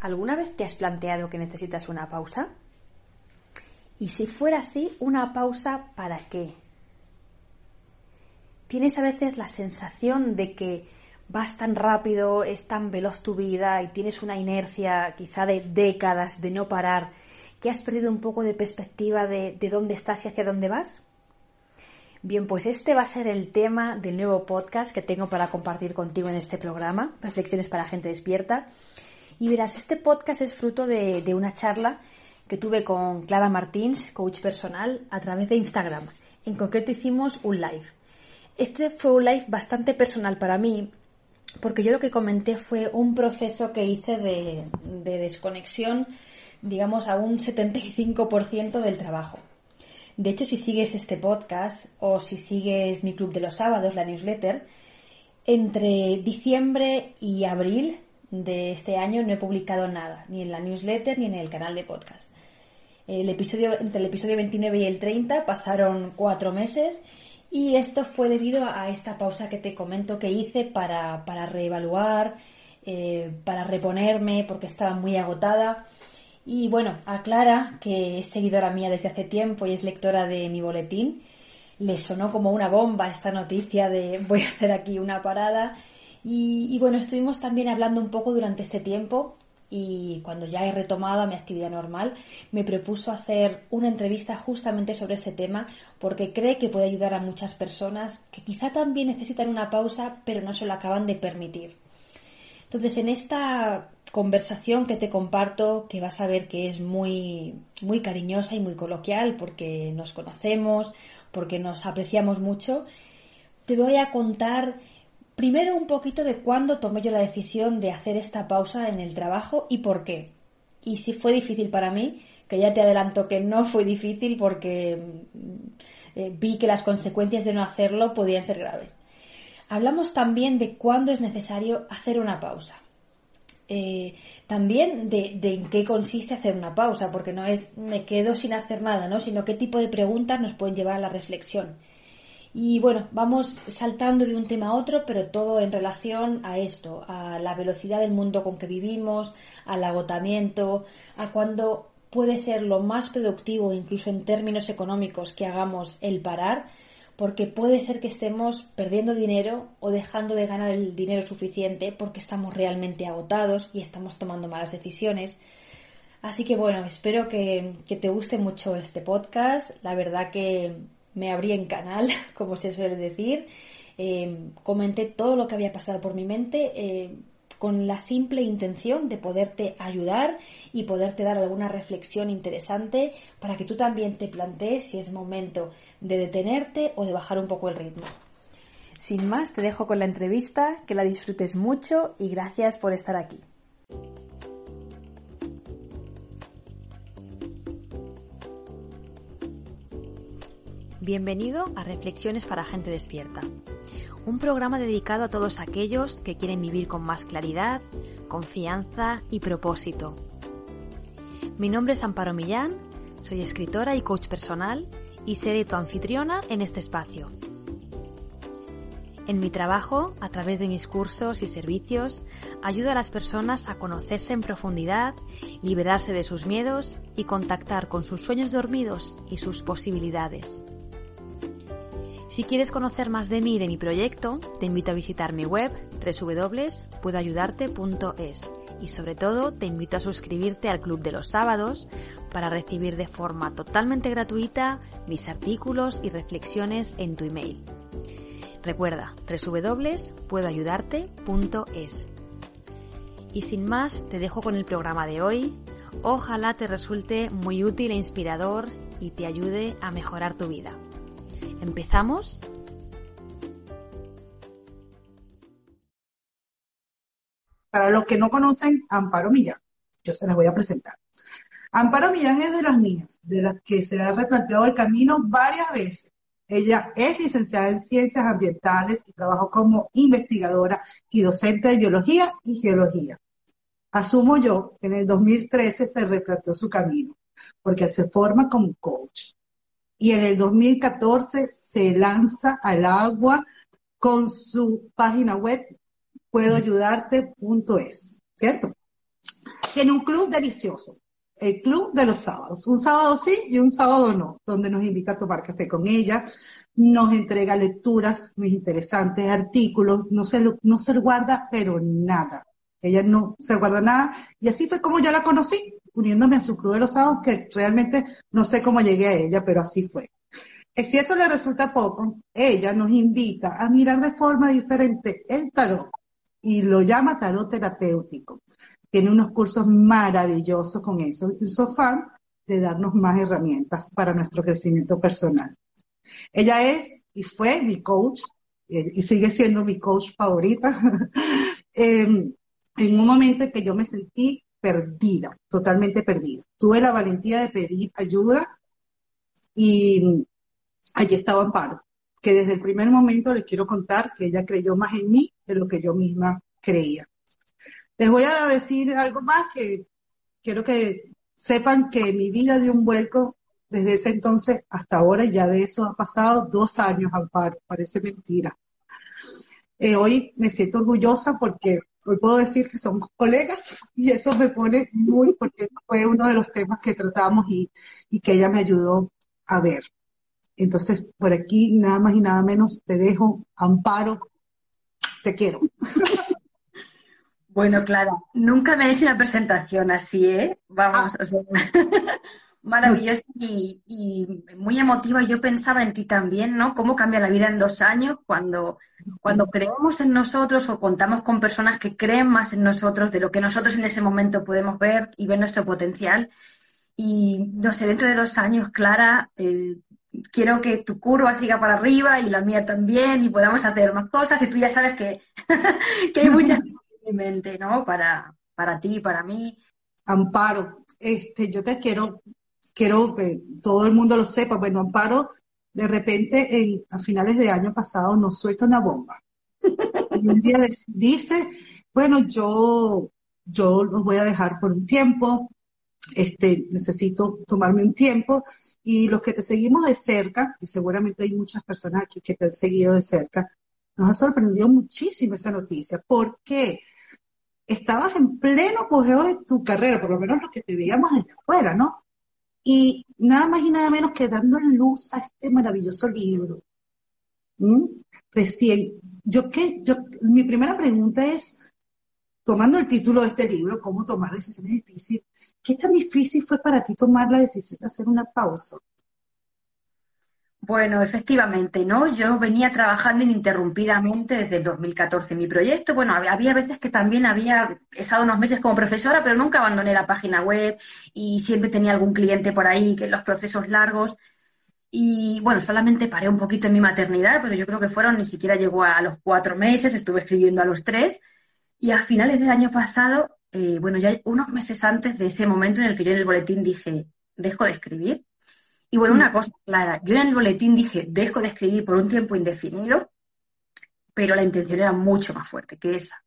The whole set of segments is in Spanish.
¿Alguna vez te has planteado que necesitas una pausa? Y si fuera así, ¿una pausa para qué? ¿Tienes a veces la sensación de que vas tan rápido, es tan veloz tu vida y tienes una inercia quizá de décadas de no parar, que has perdido un poco de perspectiva de, de dónde estás y hacia dónde vas? Bien, pues este va a ser el tema del nuevo podcast que tengo para compartir contigo en este programa, Reflexiones para Gente Despierta. Y verás, este podcast es fruto de, una charla que tuve con Clara Martins, coach personal, a través de Instagram. En concreto hicimos un live. Este fue un live bastante personal para mí, porque yo lo que comenté fue un proceso que hice de desconexión, digamos, a un 75% del trabajo. De hecho, si sigues este podcast o si sigues mi club de los sábados, la newsletter, entre diciembre y abril de este año no he publicado nada, ni en la newsletter ni en el canal de podcast. El episodio, entre el episodio 29 y el 30 pasaron cuatro meses y esto fue debido a esta pausa que te comento que hice para, para reevaluar, eh, para reponerme porque estaba muy agotada. Y bueno, a Clara, que es seguidora mía desde hace tiempo y es lectora de mi boletín, le sonó como una bomba esta noticia de voy a hacer aquí una parada y, bueno, estuvimos también hablando un poco durante este tiempo y cuando ya he retomado mi actividad normal, me propuso hacer una entrevista justamente sobre este tema porque cree que puede ayudar a muchas personas que quizá también necesitan una pausa pero no se lo acaban de permitir. Entonces, en esta conversación que te comparto, que vas a ver que es muy, muy cariñosa y muy coloquial porque nos conocemos, porque nos apreciamos mucho, te voy a contar Primero un poquito de cuándo tomé yo la decisión de hacer esta pausa en el trabajo y por qué. Y si fue difícil para mí, que ya te adelanto que no fue difícil porque eh, vi que las consecuencias de no hacerlo podían ser graves. Hablamos también de cuándo es necesario hacer una pausa. Eh, también de, de, en qué consiste hacer una pausa, porque no es me quedo sin hacer nada, ¿no? sino qué tipo de preguntas nos pueden llevar a la reflexión. Y bueno, vamos saltando de un tema a otro, pero todo en relación a esto, a la velocidad del mundo con que vivimos, al agotamiento, a cuando puede ser lo más productivo, incluso en términos económicos, que hagamos el parar, porque puede ser que estemos perdiendo dinero o dejando de ganar el dinero suficiente porque estamos realmente agotados y estamos tomando malas decisiones. Así que bueno, espero que, que te guste mucho este podcast. La verdad que me abrí en canal, como se suele decir. Eh, comenté todo lo que había pasado por mi mente eh, con la simple intención de poderte ayudar y poderte dar alguna reflexión interesante para que tú también te plantees si es momento de detenerte o de bajar un poco el ritmo. Sin más, te dejo con la entrevista, que la disfrutes mucho y gracias por estar aquí. Bienvenido a Reflexiones para Gente Despierta, un programa dedicado a todos aquellos que quieren vivir con más claridad, confianza y propósito. Mi nombre es Amparo Millán, soy escritora y coach personal y seré tu anfitriona en este espacio. En mi trabajo, a través de mis cursos y servicios, ayudo a las personas a conocerse en profundidad, liberarse de sus miedos y contactar con sus sueños dormidos y sus posibilidades. Si quieres conocer más de mí y de mi proyecto, te invito a visitar mi web www.puedoayudarte.es y sobre todo te invito a suscribirte al Club de los Sábados para recibir de forma totalmente gratuita mis artículos y reflexiones en tu email. Recuerda www.puedoayudarte.es. Y sin más, te dejo con el programa de hoy. Ojalá te resulte muy útil e inspirador y te ayude a mejorar tu vida. ¿Empezamos? Para los que no conocen, Amparo Millán, yo se las voy a presentar. Amparo Millán es de las mías, de las que se ha replanteado el camino varias veces. Ella es licenciada en Ciencias Ambientales y trabajó como investigadora y docente de Biología y Geología. Asumo yo que en el 2013 se replanteó su camino, porque se forma como coach. Y en el 2014 se lanza al agua con su página web puedoayudarte.es, ¿cierto? Tiene un club delicioso, el club de los sábados. Un sábado sí y un sábado no, donde nos invita a tomar café con ella, nos entrega lecturas muy interesantes, artículos, no se, no se guarda, pero nada. Ella no se guarda nada. Y así fue como yo la conocí, uniéndome a su club de los sábados, que realmente no sé cómo llegué a ella, pero así fue. Es cierto, le resulta poco, ella nos invita a mirar de forma diferente el tarot y lo llama tarot terapéutico tiene unos cursos maravillosos con eso. Y su fan de darnos más herramientas para nuestro crecimiento personal. Ella es y fue mi coach eh, y sigue siendo mi coach favorita. Em, en un momento en que yo me sentí perdida, totalmente perdida. Tuve la valentía de pedir ayuda y allí estaba Amparo, que desde el primer momento les quiero contar que ella creyó más en mí de lo que yo misma creía. Les voy a decir algo más que quiero que sepan que mi vida dio un vuelco desde ese entonces hasta ahora, y ya de eso han pasado dos años, Amparo, parece mentira. Eh, hoy me siento orgullosa porque hoy puedo decir que somos colegas y eso me pone muy, porque fue uno de los temas que tratamos y, y que ella me ayudó a ver. Entonces, por aquí, nada más y nada menos, te dejo, Amparo, te quiero. Bueno, claro, nunca me he hecho una presentación así, ¿eh? Vamos, o sea, maravilloso y, muy emotiva. Yo pensaba en ti también, ¿no? Cómo cambia la vida en dos años cuando, cuando creemos en nosotros o contamos con personas que creen más en nosotros de lo que nosotros en ese momento podemos ver y ver nuestro potencial. Y no sé, dentro de dos años, Clara, eh, quiero que tu curva siga para arriba y la mía también y podamos hacer más cosas. Y tú ya sabes que, que hay muchas mente, ¿no? Para, para ti, para mí. Amparo, este, yo te quiero, quiero que todo el mundo lo sepa. Bueno, Amparo, de repente, en, a finales de año pasado, nos suelta una bomba. Y un día dice, bueno, yo, yo los voy a dejar por un tiempo, este, necesito tomarme un tiempo. Y los que te seguimos de cerca, y seguramente hay muchas personas aquí que te han seguido de cerca, nos ha sorprendido muchísimo esa noticia. ¿Por qué? estabas en pleno apogeo de tu carrera, por lo menos los que te veíamos desde afuera, ¿no? Y nada más y nada menos que dando luz a este maravilloso libro. ¿Mm? Recién, yo qué, yo, mi primera pregunta es, tomando el título de este libro, ¿Cómo tomar decisiones difíciles? ¿Qué tan difícil fue para ti tomar la decisión de hacer una pausa? Bueno, efectivamente, ¿no? Yo venía trabajando ininterrumpidamente desde el 2014 en mi proyecto. Bueno, había veces que también había estado unos meses como profesora, pero nunca abandoné la página web y siempre tenía algún cliente por ahí que los procesos largos. Y bueno, solamente paré un poquito en mi maternidad, pero yo creo que fueron, ni siquiera llegó a los cuatro meses, estuve escribiendo a los tres. Y a finales del año pasado, eh, bueno, ya unos meses antes de ese momento en el que yo en el boletín dije, dejo de escribir, y bueno, una mm. cosa clara, yo en el boletín dije, dejo de escribir por un tiempo indefinido, pero la intención era mucho más fuerte que esa.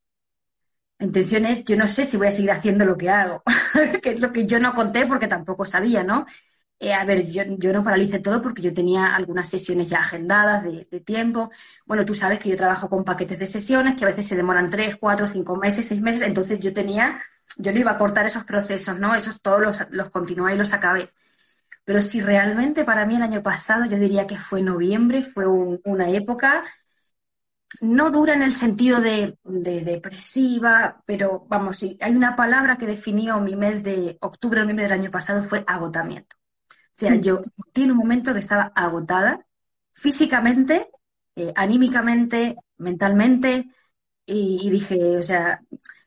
La intención es, yo no sé si voy a seguir haciendo lo que hago, que es lo que yo no conté porque tampoco sabía, ¿no? Eh, a ver, yo, no paralicé todo porque yo tenía algunas sesiones ya agendadas de, tiempo. Bueno, tú sabes que yo trabajo con paquetes de sesiones que a veces se demoran tres, cuatro, cinco meses, seis meses, entonces yo tenía, yo no iba a cortar esos procesos, ¿no? Esos todos los, los continué y los acabé. Pero si realmente para mí el año pasado yo diría que fue noviembre, fue una época no dura en el sentido de, depresiva, pero vamos, si hay una palabra que definió mi mes de octubre, noviembre del año pasado, fue agotamiento. O sea, yo tiene un momento que estaba agotada físicamente, eh, anímicamente, mentalmente, y, dije, o sea,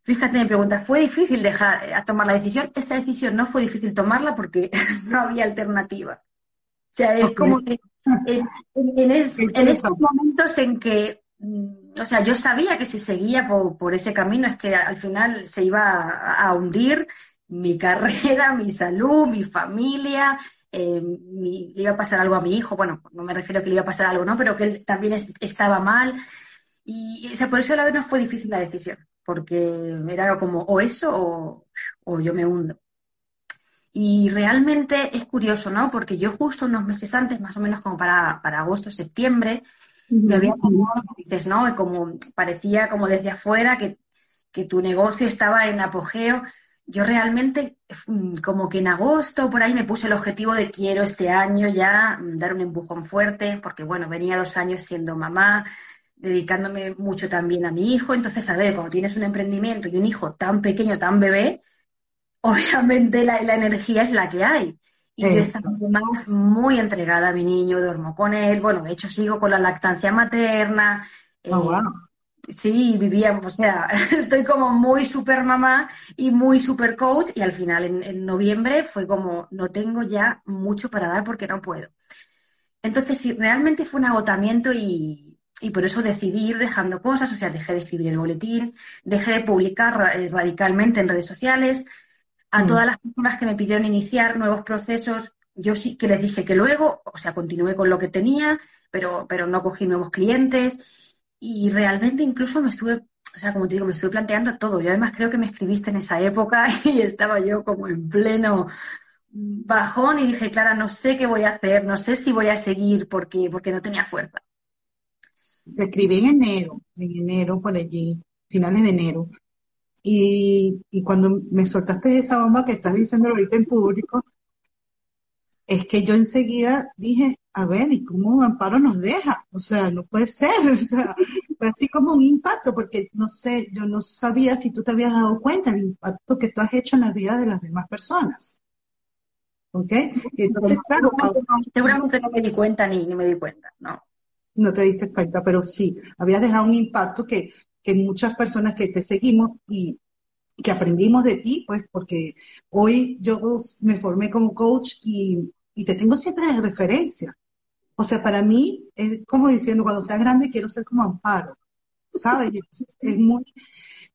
Fíjate, me pregunta, ¿fue difícil dejar eh, a tomar la decisión? Esta decisión no fue difícil tomarla porque no había alternativa. O sea, es como que en, esos momentos en que mm, o sea, yo sabía que si seguía por, por ese camino es que al final se iba a, a hundir mi carrera, mi salud, mi familia, eh, mi- le iba a pasar algo a mi hijo, bueno, no me refiero a que le iba a pasar algo, ¿no? Pero que él también es- estaba mal. Y, o sea, por eso a la vez no fue difícil la decisión, porque era como o eso o, o yo me hundo. Y realmente es curioso, ¿no? Porque yo justo unos meses antes, más o menos como para, para agosto, septiembre, me había pasado, dices, ¿no? Como parecía como desde afuera que, que tu negocio estaba en apogeo. Yo realmente, como que en agosto, por ahí me puse el objetivo de quiero este año ya mm, dar un empujón fuerte, porque bueno, venía dos años siendo mamá, dedicándome mucho también a mi hijo. Entonces, a ver, cuando tienes un emprendimiento y un hijo tan pequeño, tan bebé, obviamente la, la energía es la que hay. Y yo Eso. estaba además muy entregada a mi niño, duermo con él, bueno, de hecho sigo con la lactancia materna, Oh, eh, wow. sí, vivía, o sea, estoy como muy super mamá y muy super coach y al final en, en noviembre fue como, no tengo ya mucho para dar porque no puedo. Entonces, sí, realmente fue un agotamiento y, y por eso decidí ir dejando cosas, o sea, dejé de escribir el boletín, dejé de publicar eh, radicalmente en redes sociales. A Mm. todas las personas que me pidieron iniciar nuevos procesos, yo sí que les dije que luego, o sea, continué con lo que tenía, pero, pero no cogí nuevos clientes y realmente incluso me estuve, o sea, como te digo, me estuve planteando todo. Yo además creo que me escribiste en esa época y estaba yo como en pleno bajón y dije, Clara, no sé qué voy a hacer, no sé si voy a seguir porque, porque no tenía fuerza. Te escribí en enero, en enero por allí, finales de enero. Y, y cuando me soltaste esa bomba que estás diciendo ahorita en público, es que yo enseguida dije, a ver, ¿y cómo Amparo nos deja? O sea, no puede ser. O sea, fue así como un impacto, porque no sé, yo no sabía si tú te habías dado cuenta del impacto que tú has hecho en la vida de las demás personas. ¿Ok? Entonces, claro, Seguramente no me di cuenta ni, ni me di cuenta, ¿no? No te diste cuenta, pero sí, habías dejado un impacto que, que muchas personas que te seguimos y que aprendimos de ti, pues porque hoy yo me formé como coach y, y te tengo siempre de referencia. O sea, para mí es como diciendo, cuando sea grande quiero ser como Amparo, ¿sabes? Es, muy,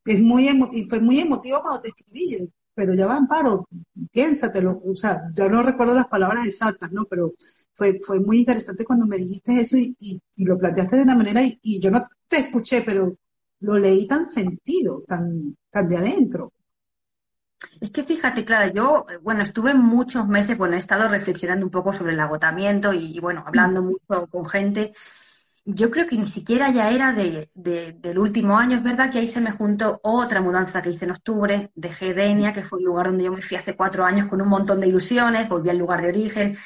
es muy fue muy emotivo cuando te escribí, pero ya va Amparo, piénsatelo, o sea, ya no recuerdo las palabras exactas, ¿no? Pero fue, fue muy interesante cuando me dijiste eso y, y, y lo planteaste de una manera y, y yo no te escuché, pero lo leí tan sentido, tan, tan de adentro. Es que fíjate, claro, yo, bueno, estuve muchos meses, bueno, he estado reflexionando un poco sobre el agotamiento y, y, bueno, hablando mucho con gente. Yo creo que ni siquiera ya era de, de- del último año, es verdad que ahí se me juntó otra mudanza que hice en octubre, dejé Denia, que fue el lugar donde yo me fui hace cuatro años con un montón de ilusiones, volví al lugar de origen.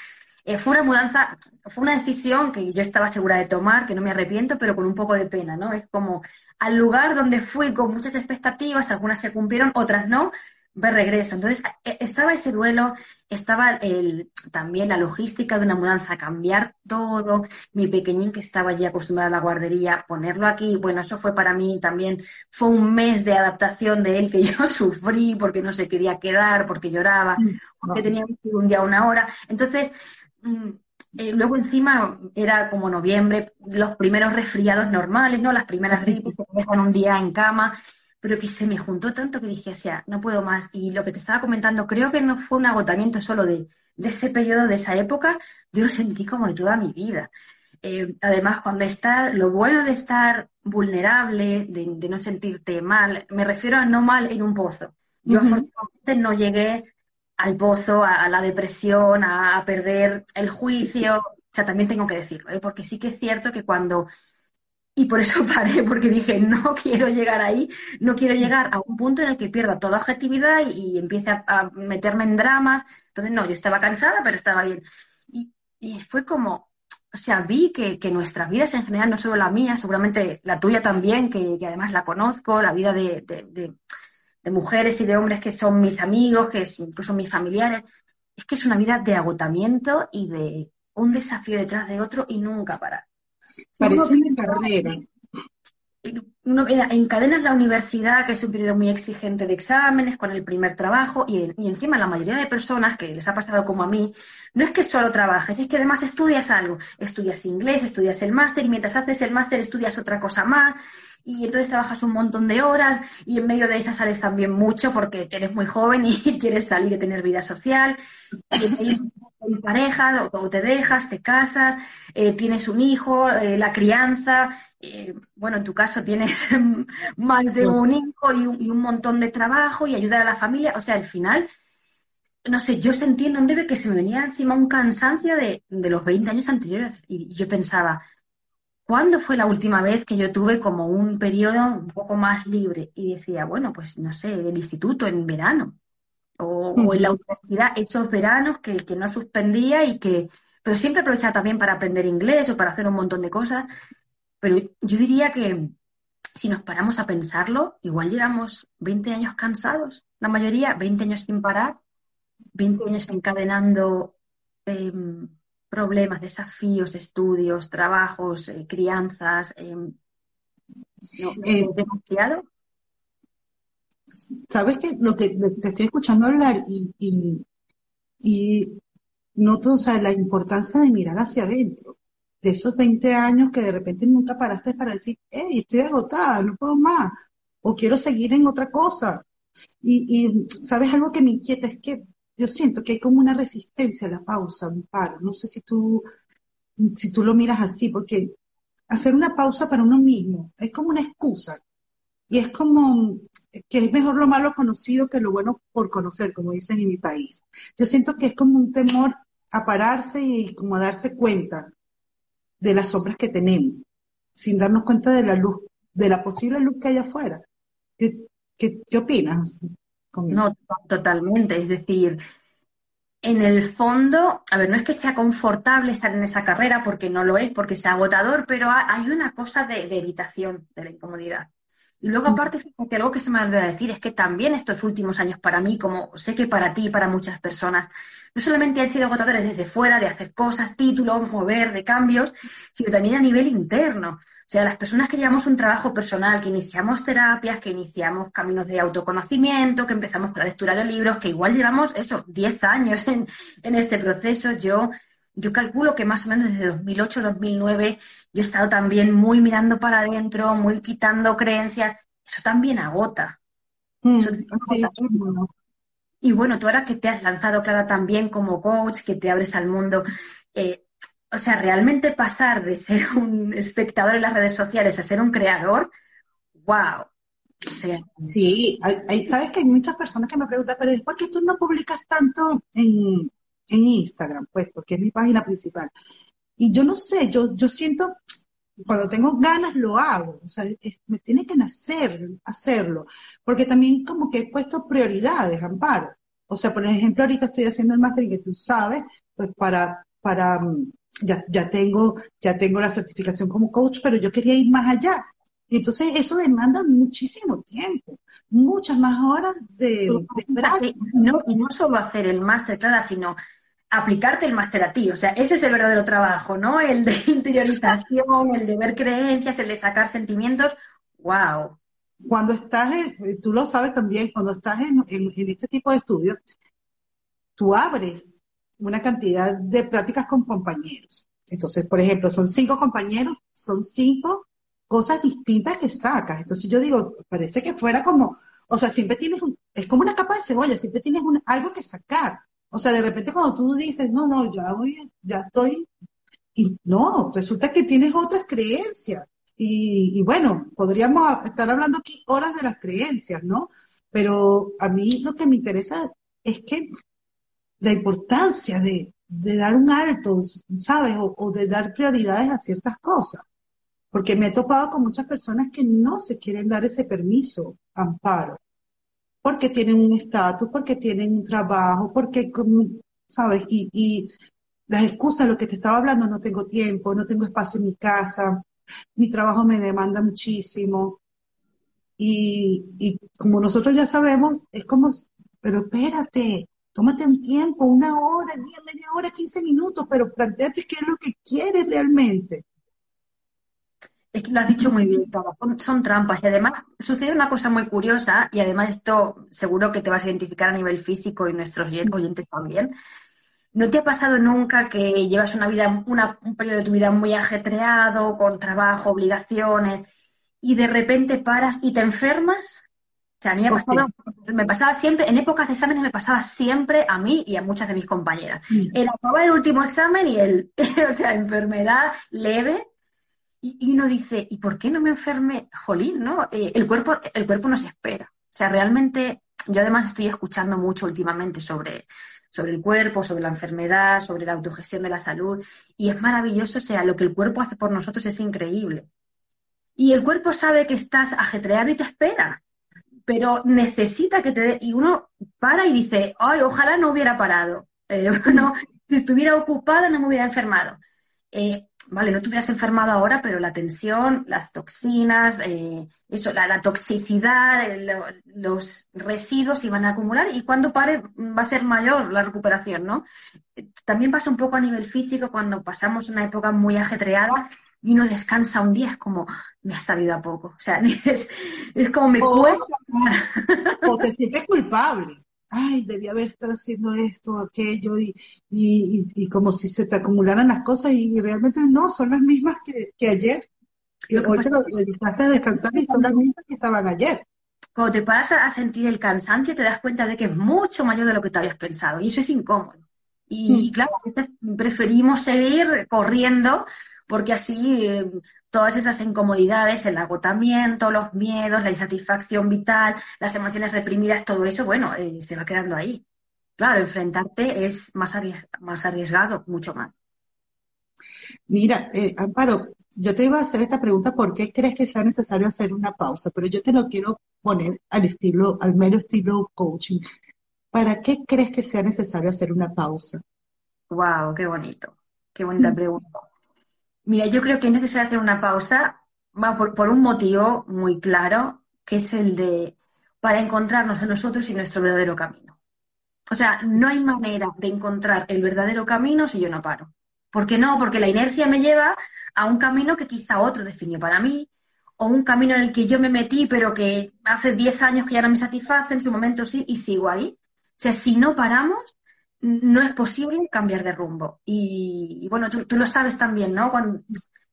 Eh, fue una mudanza, fue una decisión que yo estaba segura de tomar, que no me arrepiento, pero con un poco de pena, ¿no? Es como al lugar donde fui con muchas expectativas, algunas se cumplieron, otras no, de regreso. Entonces, eh, estaba ese duelo, estaba el, también la logística de una mudanza, cambiar todo, mi pequeñín que estaba ya acostumbrado a la guardería, ponerlo aquí, bueno, eso fue para mí también, fue un mes de adaptación de él que yo sufrí porque no se quería quedar, porque lloraba, porque teníamos que ir un día una hora. Entonces, mm, eh, luego encima era como noviembre, los primeros resfriados normales, ¿no? Las primeras gripes que te dejan un día en cama, pero que se me juntó tanto que dije, o sea, no puedo más. Y lo que te estaba comentando, creo que no fue un agotamiento solo de, de ese periodo, de esa época, yo lo sentí como de toda mi vida. Eh, además, cuando está, lo bueno de estar vulnerable, de, de no sentirte mal, me refiero a no mal en un pozo. Yo afortunadamente no llegué al pozo, a, la depresión, a, perder el juicio. O sea, también tengo que decirlo, ¿eh? porque sí que es cierto que cuando y por eso paré, porque dije, no quiero llegar ahí, no quiero llegar a un punto en el que pierda toda la objetividad y, empiece a, meterme en dramas. Entonces, no, yo estaba cansada, pero estaba bien. Y, y fue como, o sea, vi que, que nuestras vidas en general, no solo la mía, seguramente la tuya también, que, además la conozco, la vida de- de mujeres y de hombres que son mis amigos, que, es- que son mis familiares, es que es una vida de agotamiento y de un desafío detrás de otro y nunca parar. Parece una carrera. encadenas la universidad, que es un periodo muy exigente de exámenes, con el primer trabajo, y, y, encima la mayoría de personas que les ha pasado como a mí, no es que solo trabajes, es que además estudias algo. Estudias inglés, estudias el máster, y mientras haces el máster estudias otra cosa más, y entonces trabajas un montón de horas, y en medio de esas sales también mucho porque eres muy joven y quieres salir y tener vida social. Y en pareja, o, te dejas, te casas, eh, tienes un hijo, eh, la crianza, eh, bueno, en tu caso tienes más de un hijo y un, montón de trabajo y ayudar a la familia, o sea, al final, no sé, yo sentí en breve que se me venía encima un cansancio de, de los 20 años anteriores y yo pensaba, ¿cuándo fue la última vez que yo tuve como un periodo un poco más libre? Y decía, bueno, pues no sé, del instituto, en verano o, o, en la universidad esos veranos que, que, no suspendía y que, pero siempre aprovechaba también para aprender inglés o para hacer un montón de cosas. Pero yo diría que si nos paramos a pensarlo, igual llevamos 20 años cansados, la mayoría, 20 años sin parar, 20 años encadenando eh, problemas, desafíos, estudios, trabajos, eh, crianzas. Eh, ¿no, Eh, demasiado? Sabes que lo que te estoy escuchando hablar y, y, y noto, o sea, la importancia de mirar hacia adentro, de esos 20 años que de repente nunca paraste para decir, hey, estoy agotada, no puedo más, o quiero seguir en otra cosa. Y, y sabes algo que me inquieta es que yo siento que hay como una resistencia a la pausa, un paro. No sé si tú, si tú lo miras así, porque hacer una pausa para uno mismo es como una excusa. Y es como que es mejor lo malo conocido que lo bueno por conocer, como dicen en mi país. Yo siento que es como un temor a pararse y como a darse cuenta de las sombras que tenemos, sin darnos cuenta de la luz, de la posible luz que hay afuera. ¿Qué, qué, qué opinas? No, totalmente. Es decir, en el fondo, a ver, no es que sea confortable estar en esa carrera, porque no lo es, porque sea agotador, pero hay una cosa de, de evitación de la incomodidad. Y luego, aparte, fíjate, algo que se me olvidó decir es que también estos últimos años para mí, como sé que para ti y para muchas personas, no solamente han sido agotadores desde fuera, de hacer cosas, títulos, mover, de cambios, sino también a nivel interno. O sea, las personas que llevamos un trabajo personal, que iniciamos terapias, que iniciamos caminos de autoconocimiento, que empezamos con la lectura de libros, que igual llevamos eso, 10 años en, en este proceso, yo yo calculo que más o menos desde 2008, 2009, yo he estado también muy mirando para adentro, muy quitando creencias. Eso también agota. Mm, Eso sí. Y bueno, tú ahora que te has lanzado, Clara, también como coach, que te abres al mundo, eh, o sea, realmente pasar de ser un espectador en las redes sociales a ser un creador, wow. O sea, Sí, hay, hay- sabes que hay muchas personas que me preguntan, pero ¿por qué tú no publicas tanto en, en Instagram? Pues porque es mi página principal. Y yo no sé, yo, yo siento, cuando tengo ganas lo hago, o sea, es- me tiene que nacer hacerlo, porque también como que he puesto prioridades, Amparo. O sea, por ejemplo, ahorita estoy haciendo el máster que tú sabes, pues para, para, mm, ya, ya tengo, ya tengo la certificación como coach, pero yo quería ir más allá. Entonces eso demanda muchísimo tiempo, muchas más horas de, de práctica. y no, y no solo hacer el máster, Clara, sino aplicarte el máster a ti. O sea, ese es el verdadero trabajo, ¿no? El de interiorización, el de ver creencias, el de sacar sentimientos. ¡Wow! Cuando estás, en- tú lo sabes también, cuando estás en, en- en este tipo de estudios, tú abres una cantidad de prácticas con compañeros. Entonces, por ejemplo, son cinco compañeros, son cinco cosas distintas que sacas. Entonces yo digo, parece que fuera como, o sea, siempre tienes un, es como una capa de cebolla, siempre tienes un- algo que sacar. O sea, de repente cuando tú dices, no, no, ya voy, ya estoy, y no, resulta que tienes otras creencias. Y, y bueno, podríamos estar hablando aquí horas de las creencias, ¿no? Pero a mí lo que me interesa es que la importancia de, de dar un alto, ¿sabes? O, o de dar prioridades a ciertas cosas. Porque me he topado con muchas personas que no se quieren dar ese permiso, amparo, porque tienen un estatus, porque tienen un trabajo, porque, ¿sabes? Y, y las excusas, lo que te estaba hablando, no tengo tiempo, no tengo espacio en mi casa, mi trabajo me demanda muchísimo. Y, y como nosotros ya sabemos, es como, pero espérate, tómate un tiempo, una hora, diez, media hora, quince minutos, pero planteate qué es lo que quieres realmente. Es que lo has dicho muy bien, son, trampas y además sucede una cosa muy curiosa y además esto seguro que te vas a identificar a nivel físico y nuestros oyen- oyentes también. ¿No te ha pasado nunca que llevas una vida, una- un periodo de tu vida muy ajetreado, con trabajo, obligaciones, y de repente paras y te enfermas? O sea, a mí me ha pasado, me pasaba siempre, en épocas de exámenes me pasaba siempre a mí y a muchas de mis compañeras. El acabar el último examen y el, o sea, enfermedad leve, y, uno dice, ¿y por qué no me enferme? Jolín, ¿no? Eh, el cuerpo, el cuerpo nos espera. O sea, realmente, yo además estoy escuchando mucho últimamente sobre, sobre el cuerpo, sobre la enfermedad, sobre la autogestión de la salud, y es maravilloso, o sea, lo que el cuerpo hace por nosotros es increíble. Y el cuerpo sabe que estás ajetreado y te espera, pero necesita que te dé, y uno para y dice, ay, ojalá no hubiera parado. Eh, bueno, si estuviera ocupada no me hubiera enfermado. Eh, vale, no te hubieras enfermado ahora, pero la tensión, las toxinas, eh, eso, la, la toxicidad, el- lo- los residuos se van a acumular y cuando pare va a ser mayor la recuperación, ¿no? Eh, También pasa un poco a nivel físico cuando pasamos una época muy ajetreada y uno descansa un día, es como, me ha salido a poco. O sea, es, es como me Oh. cuesta. o te sientes culpable. Ay, debía haber estado haciendo esto, aquello, y, y, y, y como si se te acumularan las cosas, y realmente no, son las mismas que, que ayer. Y hoy te lo dedicaste a descansar y son las mismas que estaban ayer. Cuando te paras a sentir el cansancio, te das cuenta de que es mucho mayor de lo que te habías pensado y eso es incómodo. Y, Mm. claro, preferimos seguir corriendo porque así eh, todas esas incomodidades, el agotamiento, los miedos, la insatisfacción vital, las emociones reprimidas, todo eso, bueno, eh, se va quedando ahí. Claro, enfrentarte es más arries- más arriesgado, mucho más. Mira, eh, Amparo, yo te iba a hacer esta pregunta, ¿por qué crees que sea necesario hacer una pausa? Pero yo te lo quiero poner al estilo, al mero estilo coaching. ¿Para qué crees que sea necesario hacer una pausa? Wow, qué bonito, qué bonita pregunta. Mira, yo creo que es necesario hacer una pausa por, por un motivo muy claro, que es el de para encontrarnos a nosotros y nuestro verdadero camino. O sea, no hay manera de encontrar el verdadero camino si yo no paro. ¿Por qué no? Porque la inercia me lleva a un camino que quizá otro definió para mí, o un camino en el que yo me metí, pero que hace 10 años que ya no me satisface, en su momento sí, y sigo ahí. O sea, si no paramos, no es posible cambiar de rumbo. Y, y bueno, tú, lo sabes también, ¿no? Cuando,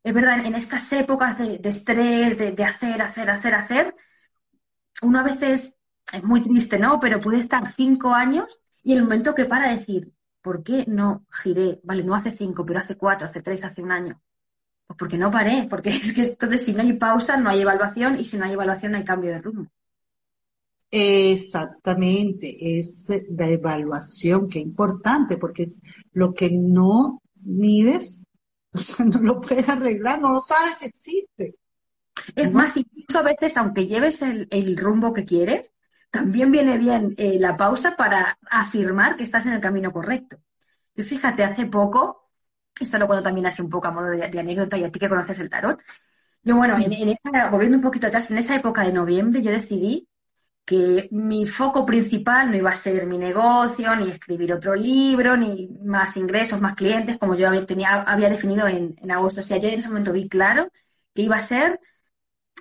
es verdad, en, estas épocas de, estrés, de, hacer, hacer, hacer, hacer, uno a veces es muy triste, ¿no? Pero puede estar cinco años y el momento que para decir, ¿por qué no giré? Vale, no hace cinco, pero hace cuatro, hace tres, hace un año. Pues porque no paré, porque es que entonces si no hay pausa, no hay evaluación y si no hay evaluación no hay cambio de rumbo. Exactamente, es la evaluación, que es importante, porque es lo que no mides, o sea, no lo puedes arreglar, no lo sabes que existe. Es ¿no? más, incluso a veces, aunque lleves el, el rumbo que quieres, también viene bien eh, la pausa para afirmar que estás en el camino correcto. Y fíjate, hace poco, esto lo cuento también así un poco a modo de, de anécdota y a ti que conoces el tarot, yo bueno, en, en esa, volviendo un poquito atrás, en esa época de noviembre yo decidí que mi foco principal no iba a ser mi negocio, ni escribir otro libro, ni más ingresos, más clientes, como yo había, tenía, había definido en, en agosto. O sea, yo en ese momento vi claro que iba a ser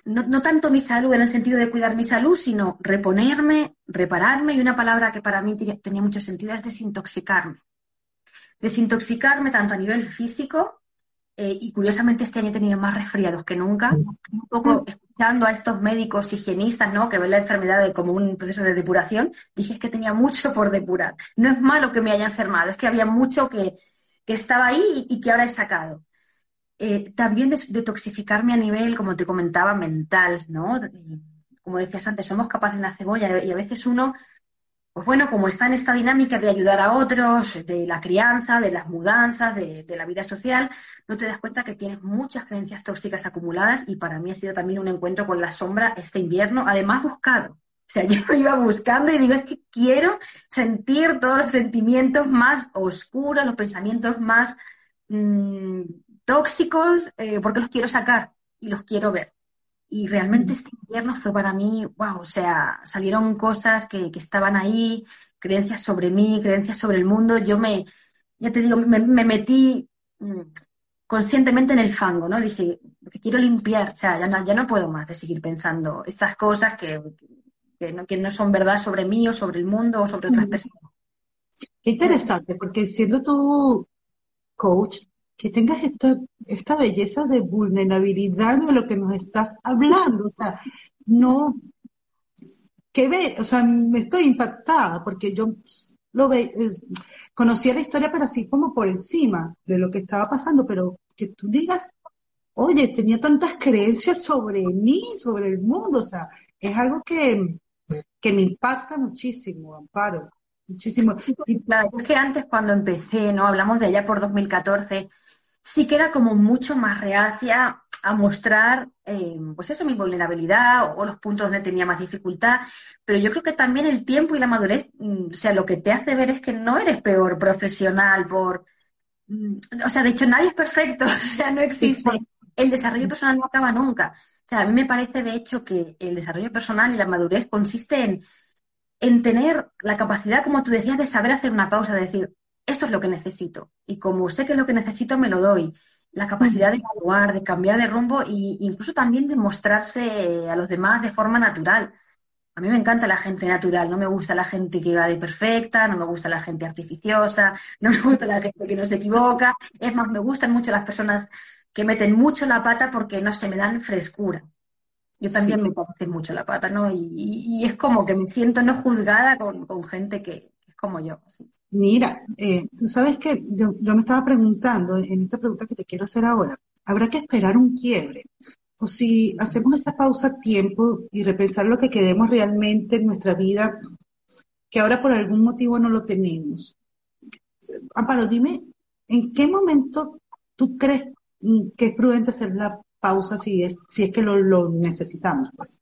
no, no tanto mi salud en el sentido de cuidar mi salud, sino reponerme, repararme y una palabra que para mí tenía, mucho sentido es desintoxicarme. Desintoxicarme tanto a nivel físico eh, y curiosamente este año he tenido más resfriados que nunca. Un poco escuchando a estos médicos higienistas, ¿no? Que ven la enfermedad de- como un proceso de depuración, dije es que tenía mucho por depurar. No es malo que me haya enfermado, es que había mucho que, que estaba ahí y, que ahora he sacado. Eh, también detoxificarme a nivel, como te comentaba, mental, ¿no? Eh, Como decías antes, somos capaces de una cebolla y a veces uno, pues bueno, como está en esta dinámica de ayudar a otros, de la crianza, de las mudanzas, de, la vida social, no te das cuenta que tienes muchas creencias tóxicas acumuladas y para mí ha sido también un encuentro con la sombra este invierno, además buscado. O sea, yo iba buscando y digo, es que quiero sentir todos los sentimientos más oscuros, los pensamientos más mm, tóxicos, eh, porque los quiero sacar y los quiero ver. Y realmente este invierno fue para mí, wow, o sea, salieron cosas que, que estaban ahí, creencias sobre mí, creencias sobre el mundo. Yo me, ya te digo, me, me metí mm, conscientemente en el fango, ¿no? Dije, que quiero limpiar, o sea, ya no, ya no puedo más de seguir pensando estas cosas que, que, no, que no son verdad sobre mí o sobre el mundo o sobre otras personas. Qué interesante, porque siendo tú coach, que tengas esta, esta belleza de vulnerabilidad de lo que nos estás hablando, o sea, no, que ve, o sea, me estoy impactada porque yo lo ve, eh, conocía la historia, pero así como por encima de lo que estaba pasando, pero que tú digas, oye, tenía tantas creencias sobre mí, sobre el mundo, o sea, es algo que, que me impacta muchísimo, Amparo, muchísimo. Y Claro, es que antes cuando empecé, ¿no? Hablamos de allá por 2014, sí que era como mucho más reacia a mostrar, eh, pues eso, mi vulnerabilidad o, o los puntos donde tenía más dificultad. Pero yo creo que también el tiempo y la madurez, mm, o sea, lo que te hace ver es que no eres peor profesional por, mm, o sea, de hecho nadie es perfecto, o sea, no existe. El desarrollo personal no acaba nunca. O sea, a mí me parece de hecho que el desarrollo personal y la madurez consiste en en tener la capacidad, como tú decías, de saber hacer una pausa, de decir, esto es lo que necesito. Y como sé que es lo que necesito, me lo doy. La capacidad de evaluar, de cambiar de rumbo e incluso también de mostrarse a los demás de forma natural. A mí me encanta la gente natural, no me gusta la gente que va de perfecta, no me gusta la gente artificiosa, no me gusta la gente que no se equivoca. Es más, me gustan mucho las personas que meten mucho la pata porque, no sé, me dan frescura. Yo también Sí. me parece mucho la pata, ¿no? Y, y- y es como que me siento no juzgada con, con gente que, como yo. Mira, eh, tú sabes que yo, yo me estaba preguntando en esta pregunta que te quiero hacer ahora, ¿habrá que esperar un quiebre? O si hacemos esa pausa a tiempo y repensar lo que queremos realmente en nuestra vida, que ahora por algún motivo no lo tenemos. Amparo, dime, ¿en qué momento tú crees mm, que es prudente hacer la pausa si es, si es que lo, lo necesitamos? Pues?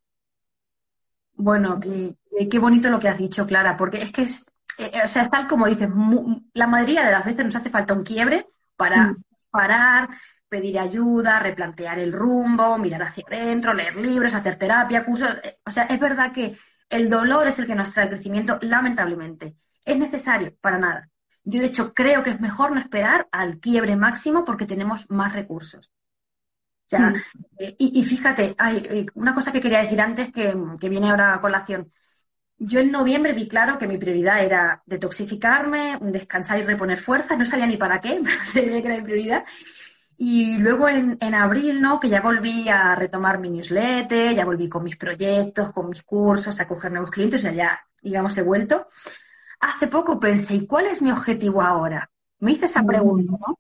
Bueno, qué, qué- qué bonito lo que has dicho, Clara, porque es que es, eh, o sea, es tal como dices, mu- la mayoría de las veces nos hace falta un quiebre para Mm. parar, pedir ayuda, replantear el rumbo, mirar hacia adentro, leer libros, hacer terapia, cursos. eh, O sea, es verdad que el dolor es el que nos trae el crecimiento, lamentablemente. ¿Es necesario? Para nada. Yo, de hecho, creo que es mejor no esperar al quiebre máximo porque tenemos más recursos. O sea, Mm. eh, y, y fíjate, hay una cosa que quería decir antes que, que viene ahora a colación. Yo en noviembre vi claro que mi prioridad era detoxificarme, descansar y reponer fuerzas. No sabía ni para qué, pero sabía que era mi prioridad. Y luego en, en abril, ¿no? Que ya volví a retomar mi newsletter, ya volví con mis proyectos, con mis cursos, a coger nuevos clientes, ya, ya, digamos, he vuelto. Hace poco pensé, ¿y cuál es mi objetivo ahora? Me hice esa pregunta, ¿no?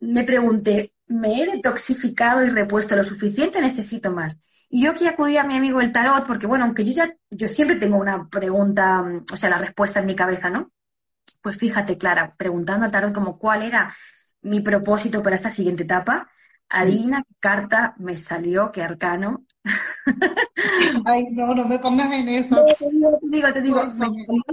Me pregunté, ¿me he detoxificado y repuesto lo suficiente o necesito más? Y yo aquí acudí a mi amigo el tarot, porque bueno, aunque yo ya, yo siempre tengo una pregunta, mm, o sea, la respuesta en mi cabeza, ¿no? Pues fíjate, Clara, preguntando al tarot como cuál era mi propósito para esta siguiente etapa, adivina qué carta me salió, qué arcano. Ay, no, no me pongas en eso. Te digo, te digo, te digo,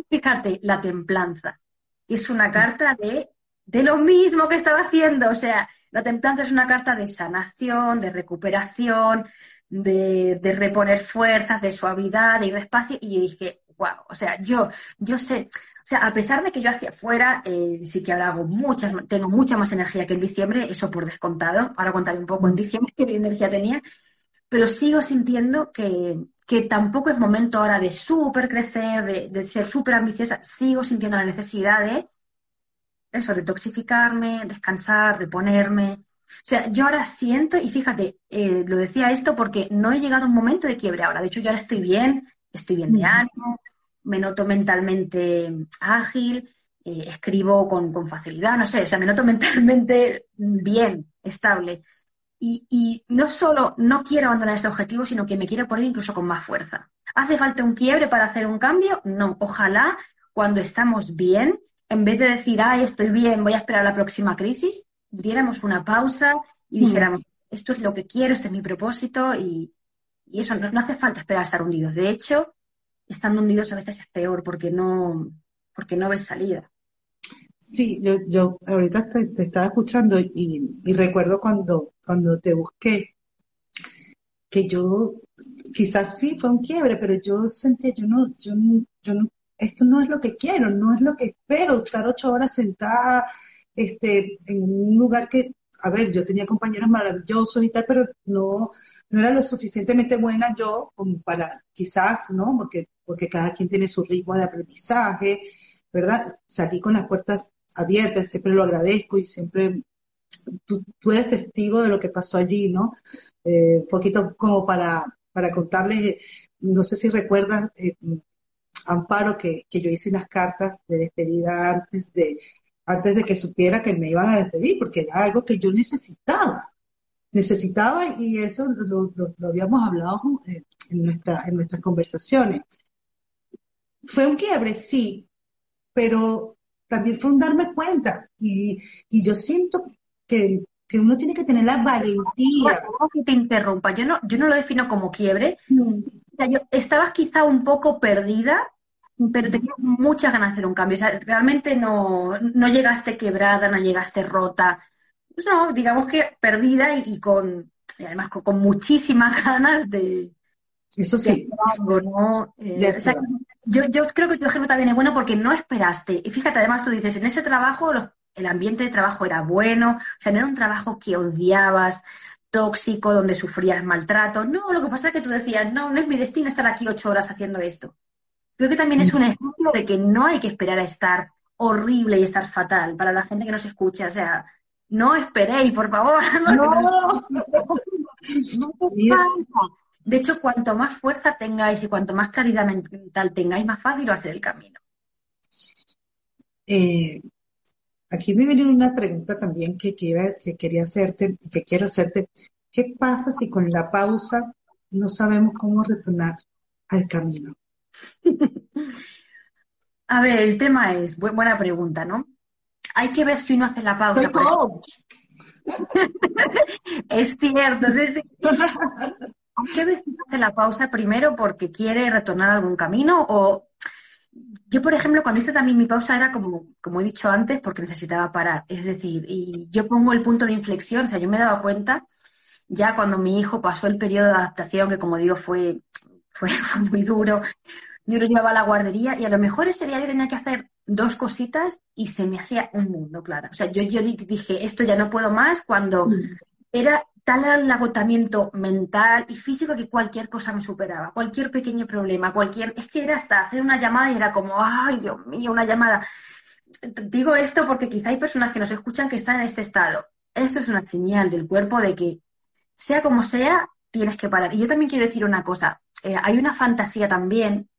fíjate, la templanza. Es una carta de, de lo mismo que estaba haciendo. O sea, la templanza es una carta de sanación, de recuperación, de, de reponer fuerzas, de suavidad, de ir despacio. Y yo dije, wow, o sea, yo, yo sé, o sea, a pesar de que yo hacia afuera eh, sí que ahora hago muchas, tengo mucha más energía que en diciembre, eso por descontado. Ahora contaré un poco en diciembre qué energía tenía pero sigo sintiendo que, que tampoco es momento ahora de súper crecer, de, de ser súper ambiciosa. Sigo sintiendo la necesidad de eso, detoxificarme, descansar, reponerme. O sea, yo ahora siento, y fíjate, eh, lo decía esto porque no he llegado a un momento de quiebre ahora. De hecho, yo ahora estoy bien, estoy bien de ánimo, me noto mentalmente ágil, eh, escribo con, con facilidad, no sé, o sea, me noto mentalmente bien, estable. Y, y no solo no quiero abandonar este objetivo, sino que me quiero poner incluso con más fuerza. ¿Hace falta un quiebre para hacer un cambio? No. Ojalá cuando estamos bien, en vez de decir, ay, estoy bien, voy a esperar la próxima crisis, diéramos una pausa y Mm. dijéramos, esto es lo que quiero, este es mi propósito y, y eso, no, no hace falta esperar a estar hundidos. De hecho, estando hundidos a veces es peor porque no, porque no ves salida. Sí, yo, yo ahorita te, te estaba escuchando y, y recuerdo cuando, cuando te busqué, que yo, quizás sí fue un quiebre, pero yo sentía, yo no, yo, yo no, esto no es lo que quiero, no es lo que espero, estar ocho horas sentada, este, en un lugar que a ver, yo tenía compañeros maravillosos y tal, pero no, no era lo suficientemente buena yo como para, quizás, ¿no? Porque, porque cada quien tiene su ritmo de aprendizaje, ¿verdad? Salí con las puertas abiertas, siempre lo agradezco y siempre tú, tú eres testigo de lo que pasó allí, ¿no? Eh, un poquito como para, para contarles, no sé si recuerdas, eh, Amparo, que, que yo hice unas cartas de despedida antes de, antes de que supiera que me iban a despedir, porque era algo que yo necesitaba. Necesitaba y eso lo, lo- lo habíamos hablado eh, en, nuestra, en nuestras conversaciones. Fue un quiebre, sí, pero también fue un darme cuenta. Y, y yo siento que, que uno tiene que tener la valentía. Bueno, que te interrumpa, yo no, yo no lo defino como quiebre. O sea, yo, estabas quizá un poco perdida, pero tenías muchas ganas de hacer un cambio. O sea, realmente no, no llegaste quebrada, no llegaste rota. No, digamos que perdida y, y con, y además con, con muchísimas ganas de, Eso sí, hacer algo, ¿no? Eh, o sea, yo, yo creo que tu ejemplo también es bueno porque no esperaste. Y fíjate, además tú dices, en ese trabajo los- el ambiente de trabajo era bueno, o sea, no era un trabajo que odiabas, tóxico, donde sufrías maltrato. No, lo que pasa es que tú decías, no, no es mi destino estar aquí ocho horas haciendo esto. Creo que también es un ejemplo de que no hay que esperar a estar horrible y estar fatal para la gente que nos escucha. O sea, no esperéis, por favor. No, No falta. De hecho, cuanto más fuerza tengáis y cuanto más claridad mental tengáis, más fácil va a ser el camino. Eh, aquí me viene una pregunta también que, quiera, que quería hacerte y que quiero hacerte. ¿Qué pasa si con la pausa no sabemos cómo retornar al camino? A ver, el tema es, bu- buena pregunta, ¿no? Hay que ver si uno hace la pausa. Soy coach. Es cierto, sí, sí. Hay que ver si uno hace la pausa primero porque quiere retornar a algún camino o yo, por ejemplo, cuando hice también mi pausa era como, como he dicho antes, porque necesitaba parar. Es decir, y yo pongo el punto de inflexión, o sea, yo me daba cuenta ya cuando mi hijo pasó el periodo de adaptación, que como digo fue, fue, fue muy duro, yo lo llevaba a la guardería y a lo mejor ese día yo tenía que hacer dos cositas y se me hacía un mundo, claro. O sea, yo, yo di- dije, esto ya no puedo más cuando era tal el agotamiento mental y físico que cualquier cosa me superaba, cualquier pequeño problema, cualquier... Es que era hasta hacer una llamada y era como, ay, Dios mío, una llamada. Digo esto porque quizá hay personas que nos escuchan que están en este estado. Eso es una señal del cuerpo de que, sea como sea, tienes que parar. Y yo también quiero decir una cosa. Eh, hay una fantasía también,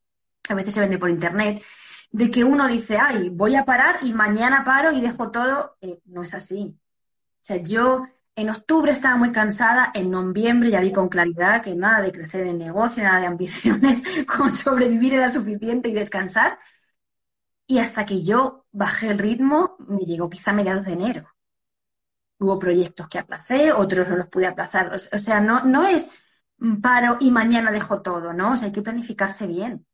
a veces se vende por internet, de que uno dice, ay, voy a parar y mañana paro y dejo todo. Eh, no es así. O sea, yo en octubre estaba muy cansada, en noviembre ya vi con claridad que nada de crecer en negocio, nada de ambiciones, con sobrevivir era suficiente y descansar. Y hasta que yo bajé el ritmo, me llegó quizá a mediados de enero. Hubo proyectos que aplacé, otros no los pude aplazar. O sea, no, no es paro y mañana dejo todo, ¿no? O sea, hay que planificarse bien.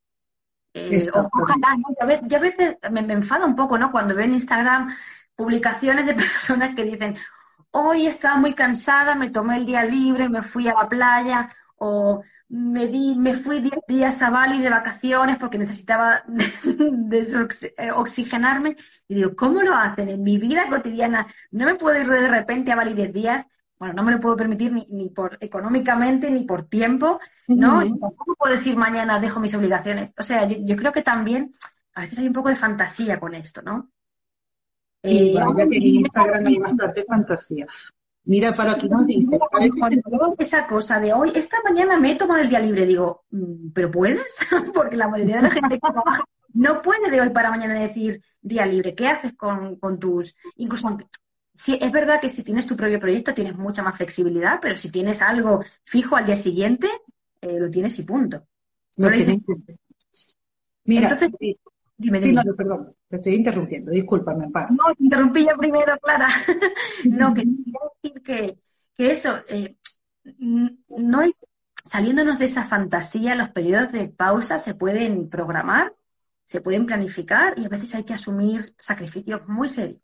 Eh, ojalá, ¿no? Yo yo a veces me, me enfada un poco, ¿no? Cuando veo en Instagram publicaciones de personas que dicen, hoy estaba muy cansada, me tomé el día libre, me fui a la playa, me di, me fui 10 días a Bali de vacaciones porque necesitaba desox- eh, oxigenarme. Y digo, ¿cómo lo hacen? En mi vida cotidiana no me puedo ir de repente a Bali 10 días. Bueno, no me lo puedo permitir ni, ni por económicamente ni por tiempo, ¿no? Y tampoco puedo decir mañana dejo mis obligaciones. O sea, yo, yo creo que también a veces hay un poco de fantasía con esto, ¿no? Y Eh, vaya que en Instagram hay bastante fantasía. Mira, para nos dice, esa cosa de hoy, esta mañana me he tomado el día libre, digo, mm, ¿pero puedes? Porque la mayoría de la gente que trabaja no puede de hoy para mañana decir día libre. ¿Qué haces con, con tus... Incluso Sí, es verdad que si tienes tu propio proyecto tienes mucha más flexibilidad, pero si tienes algo fijo al día siguiente, eh, lo tienes y punto. no Pero dices- Mira, Entonces, sí, Dime, sí, dime. no, perdón, te estoy interrumpiendo, discúlpame. No, te interrumpí yo primero, Clara. No, que quería decir que, que eso, eh, no es, saliéndonos de esa fantasía, los periodos de pausa se pueden programar, se pueden planificar y a veces hay que asumir sacrificios muy serios.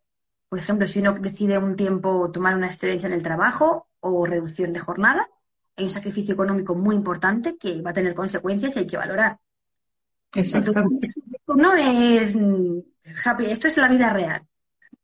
Por ejemplo, si uno decide un tiempo tomar una excedencia en el trabajo o reducción de jornada, hay un sacrificio económico muy importante que va a tener consecuencias y hay que valorar. Exactamente. Entonces, esto no es mm, happy, esto es la vida real.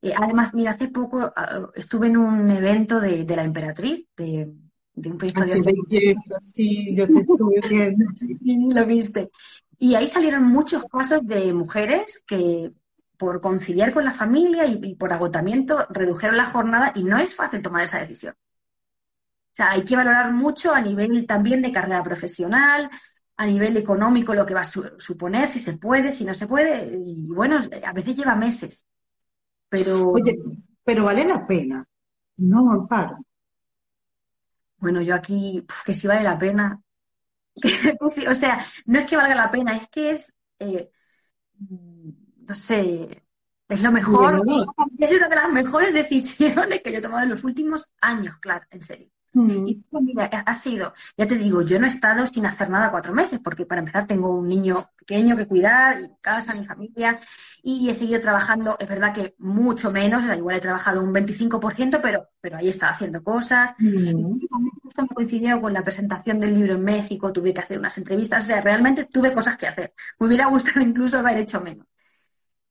Eh, además, mira, hace poco ah, estuve en un evento de, de la emperatriz, de, de un proyecto de belleza, sí, yo te estuve viendo. sí. Lo viste. Y ahí salieron muchos casos de mujeres que por conciliar con la familia y, y por agotamiento redujeron la jornada y no es fácil tomar esa decisión. O sea, hay que valorar mucho a nivel también de carrera profesional, a nivel económico lo que va a su- suponer, si se puede, si no se puede. Y bueno, a veces lleva meses. Pero Oye, pero vale la pena. No, Amparo. bueno, yo aquí, puf, que si vale la pena. Sí, o sea, no es que valga la pena, es que es, eh, no sé, es lo mejor, es una de las mejores decisiones que yo he tomado en los últimos años, claro, en serio. Mm. Y pues, mira, ha sido, ya te digo, yo no he estado sin hacer nada cuatro meses, porque para empezar tengo un niño pequeño que cuidar, y casa, mi familia, y he seguido trabajando, es verdad que mucho menos, o sea, igual he trabajado un 25%, pero, pero ahí he estado haciendo cosas. Mm. Y también justo me coincidió con la presentación del libro en México, tuve que hacer unas entrevistas, o sea, realmente tuve cosas que hacer. Me hubiera gustado incluso haber hecho menos.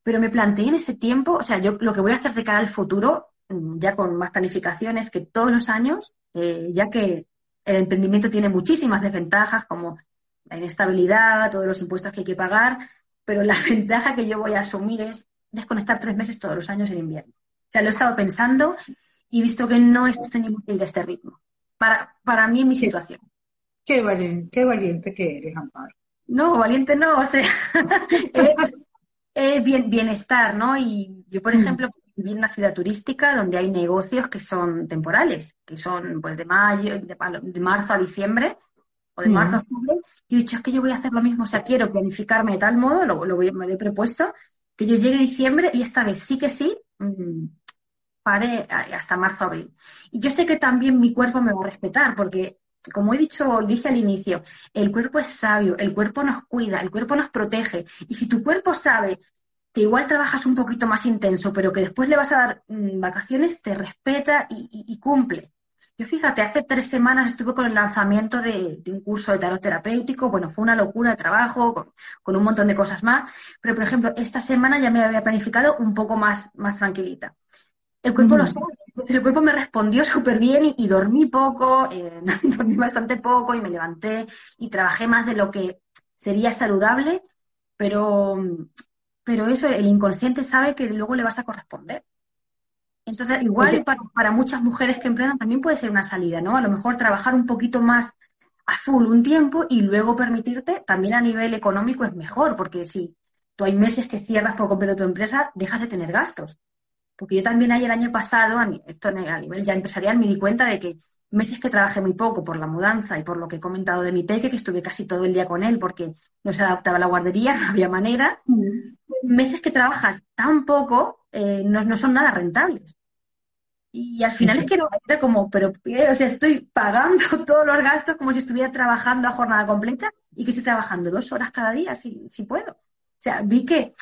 Pero me planteé en ese tiempo, o sea, yo lo que voy a hacer de cara al futuro, mm, ya con más planificaciones, que todos los años, eh, ya que el emprendimiento tiene muchísimas desventajas, como la inestabilidad, todos los impuestos que hay que pagar, pero la ventaja que yo voy a asumir es desconectar tres meses todos los años en invierno. O sea, lo he estado pensando y he visto que no es sostenible ir a este ritmo. Para, para mí, en mi situación. Qué valiente, qué valiente que eres, Amparo. No, valiente no, o sea, es, es bien, bienestar, ¿no? Y yo, por Mm. ejemplo, viví en una ciudad turística donde hay negocios que son temporales, que son pues de mayo, de, de marzo a diciembre, o de Mm. marzo a octubre, y he dicho, es que yo voy a hacer lo mismo, o sea, quiero planificarme de tal modo, lo, lo voy- me lo he propuesto, que yo llegue a diciembre y esta vez sí que sí, mm, pare a- hasta marzo, abril. Y yo sé que también mi cuerpo me va a respetar, porque, como he dicho, dije al inicio, el cuerpo es sabio, el cuerpo nos cuida, el cuerpo nos protege. Y si tu cuerpo sabe que igual trabajas un poquito más intenso, pero que después le vas a dar mm, vacaciones, te respeta y, cumple. Yo fíjate, hace tres semanas estuve con el lanzamiento de, de un curso de tarot terapéutico. Bueno, fue una locura de trabajo, con, con un montón de cosas más. Pero, por ejemplo, esta semana ya me había planificado un poco más, más tranquilita. El cuerpo lo Ujú. sabe. Entonces, el cuerpo me respondió súper bien y, y dormí poco, eh, dormí bastante poco y me levanté y trabajé más de lo que sería saludable, pero, pero eso, el inconsciente sabe que luego le vas a corresponder. Entonces, igual para, para muchas mujeres que emprendan también puede ser una salida, ¿no? A lo mejor trabajar un poquito más a full un tiempo y luego permitirte, también a nivel económico es mejor, porque si tú hay meses que cierras por completo tu empresa, dejas de tener gastos. Porque yo también ahí el año pasado, esto a nivel ya empresarial, me di cuenta de que meses que trabajé muy poco por la mudanza y por lo que he comentado de mi peque, que estuve casi todo el día con él porque no se adaptaba a la guardería, no había manera, meses que trabajas tan poco eh, no, no son nada rentables. Y al final es que no, era como, pero, eh, o sea, estoy pagando todos los gastos como si estuviera trabajando a jornada completa y que estoy trabajando dos horas cada día, si, si puedo. O sea, vi que,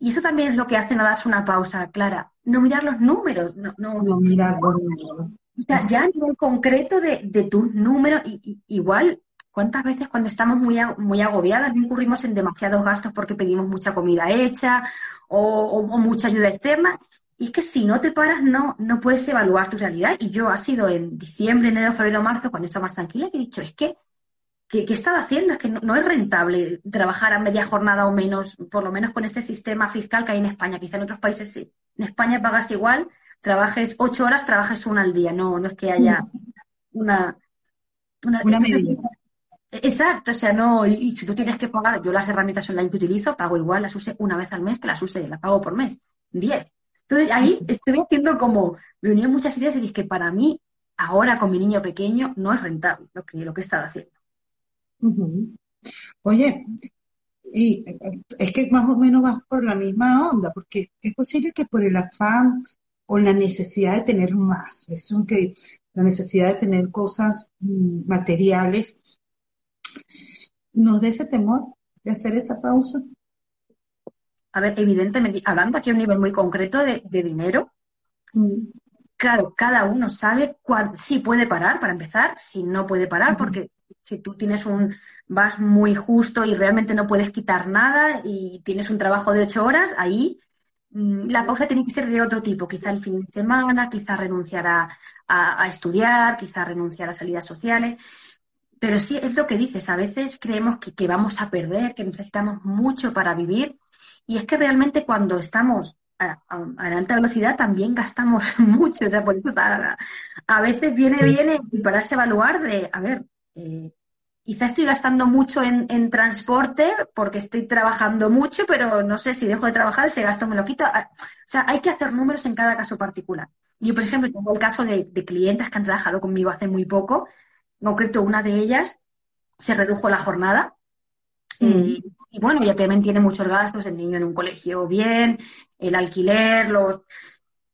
y eso también es lo que hace no darse una pausa, Clara, no mirar los números, no, no, No, mira, bueno, o sea, ya a nivel concreto de, de tus números, y, y- igual, ¿cuántas veces cuando estamos muy, muy agobiadas no incurrimos en demasiados gastos porque pedimos mucha comida hecha o, o- o mucha ayuda externa? Y es que si no te paras, no, no puedes evaluar tu realidad. Y yo ha sido en diciembre, enero, febrero, marzo, cuando estaba más tranquila, que he dicho, es que, ¿qué, qué he estado haciendo? Es que no, no es rentable trabajar a media jornada o menos, por lo menos con este sistema fiscal que hay en España. Quizá en otros países sí. En España pagas igual, trabajes ocho horas, trabajes una al día. No, no es que haya una, una, Una medida. Exacto, o sea, no, y, y si tú tienes que pagar, yo las herramientas online que utilizo, pago igual, las use una vez al mes que las use, las pago por mes, diez. Entonces ahí estoy haciendo como, me unían muchas ideas y dije que para mí, ahora con mi niño pequeño, no es rentable lo que, lo que he estado haciendo. Oye, y eh, es que más o menos vas por la misma onda, porque es posible que por el afán o la necesidad de tener más, eso que la necesidad de tener cosas mm, materiales, nos dé ese temor de hacer esa pausa. A ver, evidentemente, hablando aquí a un nivel muy concreto de, de dinero, Mm, Claro, cada uno sabe cuál, si puede parar para empezar, si no puede parar, porque si tú tienes un, vas muy justo y realmente no puedes quitar nada y tienes un trabajo de ocho horas, ahí mm, la pausa tiene que ser de otro tipo, quizá el fin de semana, quizá renunciar a, a- a estudiar, quizá renunciar a salidas sociales. Pero sí, es lo que dices, a veces creemos que, que vamos a perder, que necesitamos mucho para vivir, y es que realmente cuando estamos a, a- a alta velocidad también gastamos mucho, o sea, por eso a, a veces viene bien pararse a evaluar de, a ver, eh, quizá estoy gastando mucho en, en transporte porque estoy trabajando mucho, pero no sé si dejo de trabajar, ese gasto me lo quito. Ah, O sea, hay que hacer números en cada caso particular. Yo, por ejemplo, tengo el caso de, de clientes que han trabajado conmigo hace muy poco. En concreto, una de ellas se redujo la jornada. Eh, y bueno, ya también tiene muchos gastos, el niño en un colegio bien, el alquiler, los...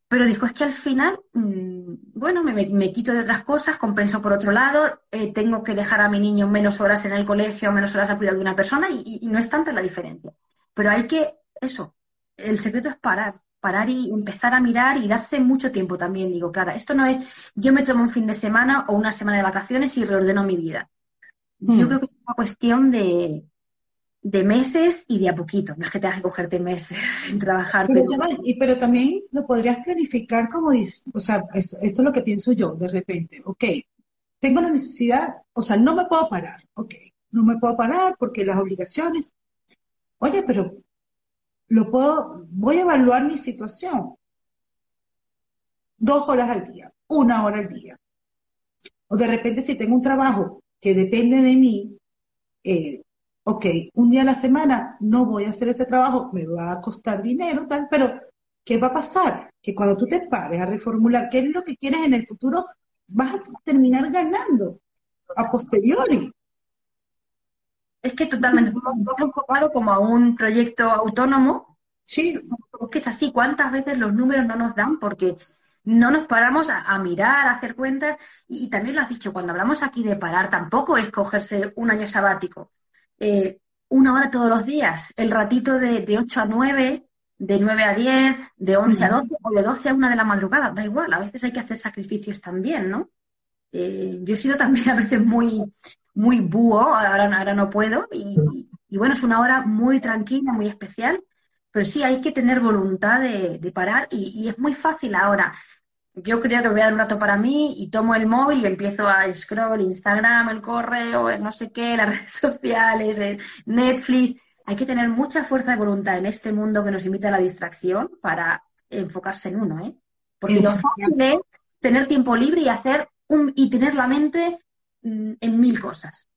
Pero dijo, es que al final, mm, bueno, me, me- quito de otras cosas, compenso por otro lado, eh, tengo que dejar a mi niño menos horas en el colegio, menos horas a cuidar de una persona y, y- y no es tanta la diferencia. Pero hay que, eso, el secreto es parar, parar y empezar a mirar y darse mucho tiempo también. Digo, claro, esto no es yo me tomo un fin de semana o una semana de vacaciones y reordeno mi vida. Yo Mm. creo que es una cuestión de, de meses y de a poquito. No es que tengas que cogerte meses sin trabajar, Pero, pero y, pero también lo podrías planificar como, o sea, esto, esto es lo que pienso yo de repente, ok, tengo la necesidad, o sea, no me puedo parar, ok, no me puedo parar porque las obligaciones, oye, pero lo puedo, voy a evaluar mi situación, dos horas al día, una hora al día, o de repente si tengo un trabajo que depende de mí, eh, ok, un día a la semana no voy a hacer ese trabajo, me va a costar dinero, tal, pero ¿qué va a pasar? Que cuando tú te pares a reformular qué es lo que quieres en el futuro, vas a terminar ganando a posteriori. es que totalmente, tú has enfocado como a un proyecto autónomo Sí, Es que es así, ¿cuántas veces los números no nos dan? Porque no nos paramos a, a mirar, a hacer cuentas. Y, y también lo has dicho, cuando hablamos aquí de parar, tampoco es cogerse un año sabático. Eh, una hora todos los días, el ratito de, de 8 a 9, de 9 a 10, de 11 a 12 o de 12 a 1 de la madrugada, da igual, a veces hay que hacer sacrificios también, ¿no? Eh, yo he sido también a veces muy, muy búho, ahora, ahora no puedo, y, y bueno, es una hora muy tranquila, muy especial, pero sí hay que tener voluntad de, de parar y, y es muy fácil ahora. Yo creo que voy a dar un rato para mí y tomo el móvil y empiezo a scroll Instagram, el correo, el no sé qué, las redes sociales, el Netflix. Hay que tener mucha fuerza de voluntad en este mundo que nos invita a la distracción para enfocarse en uno, ¿eh? Porque lo fácil es tener tiempo libre y hacer un, y tener la mente mm, en mil cosas.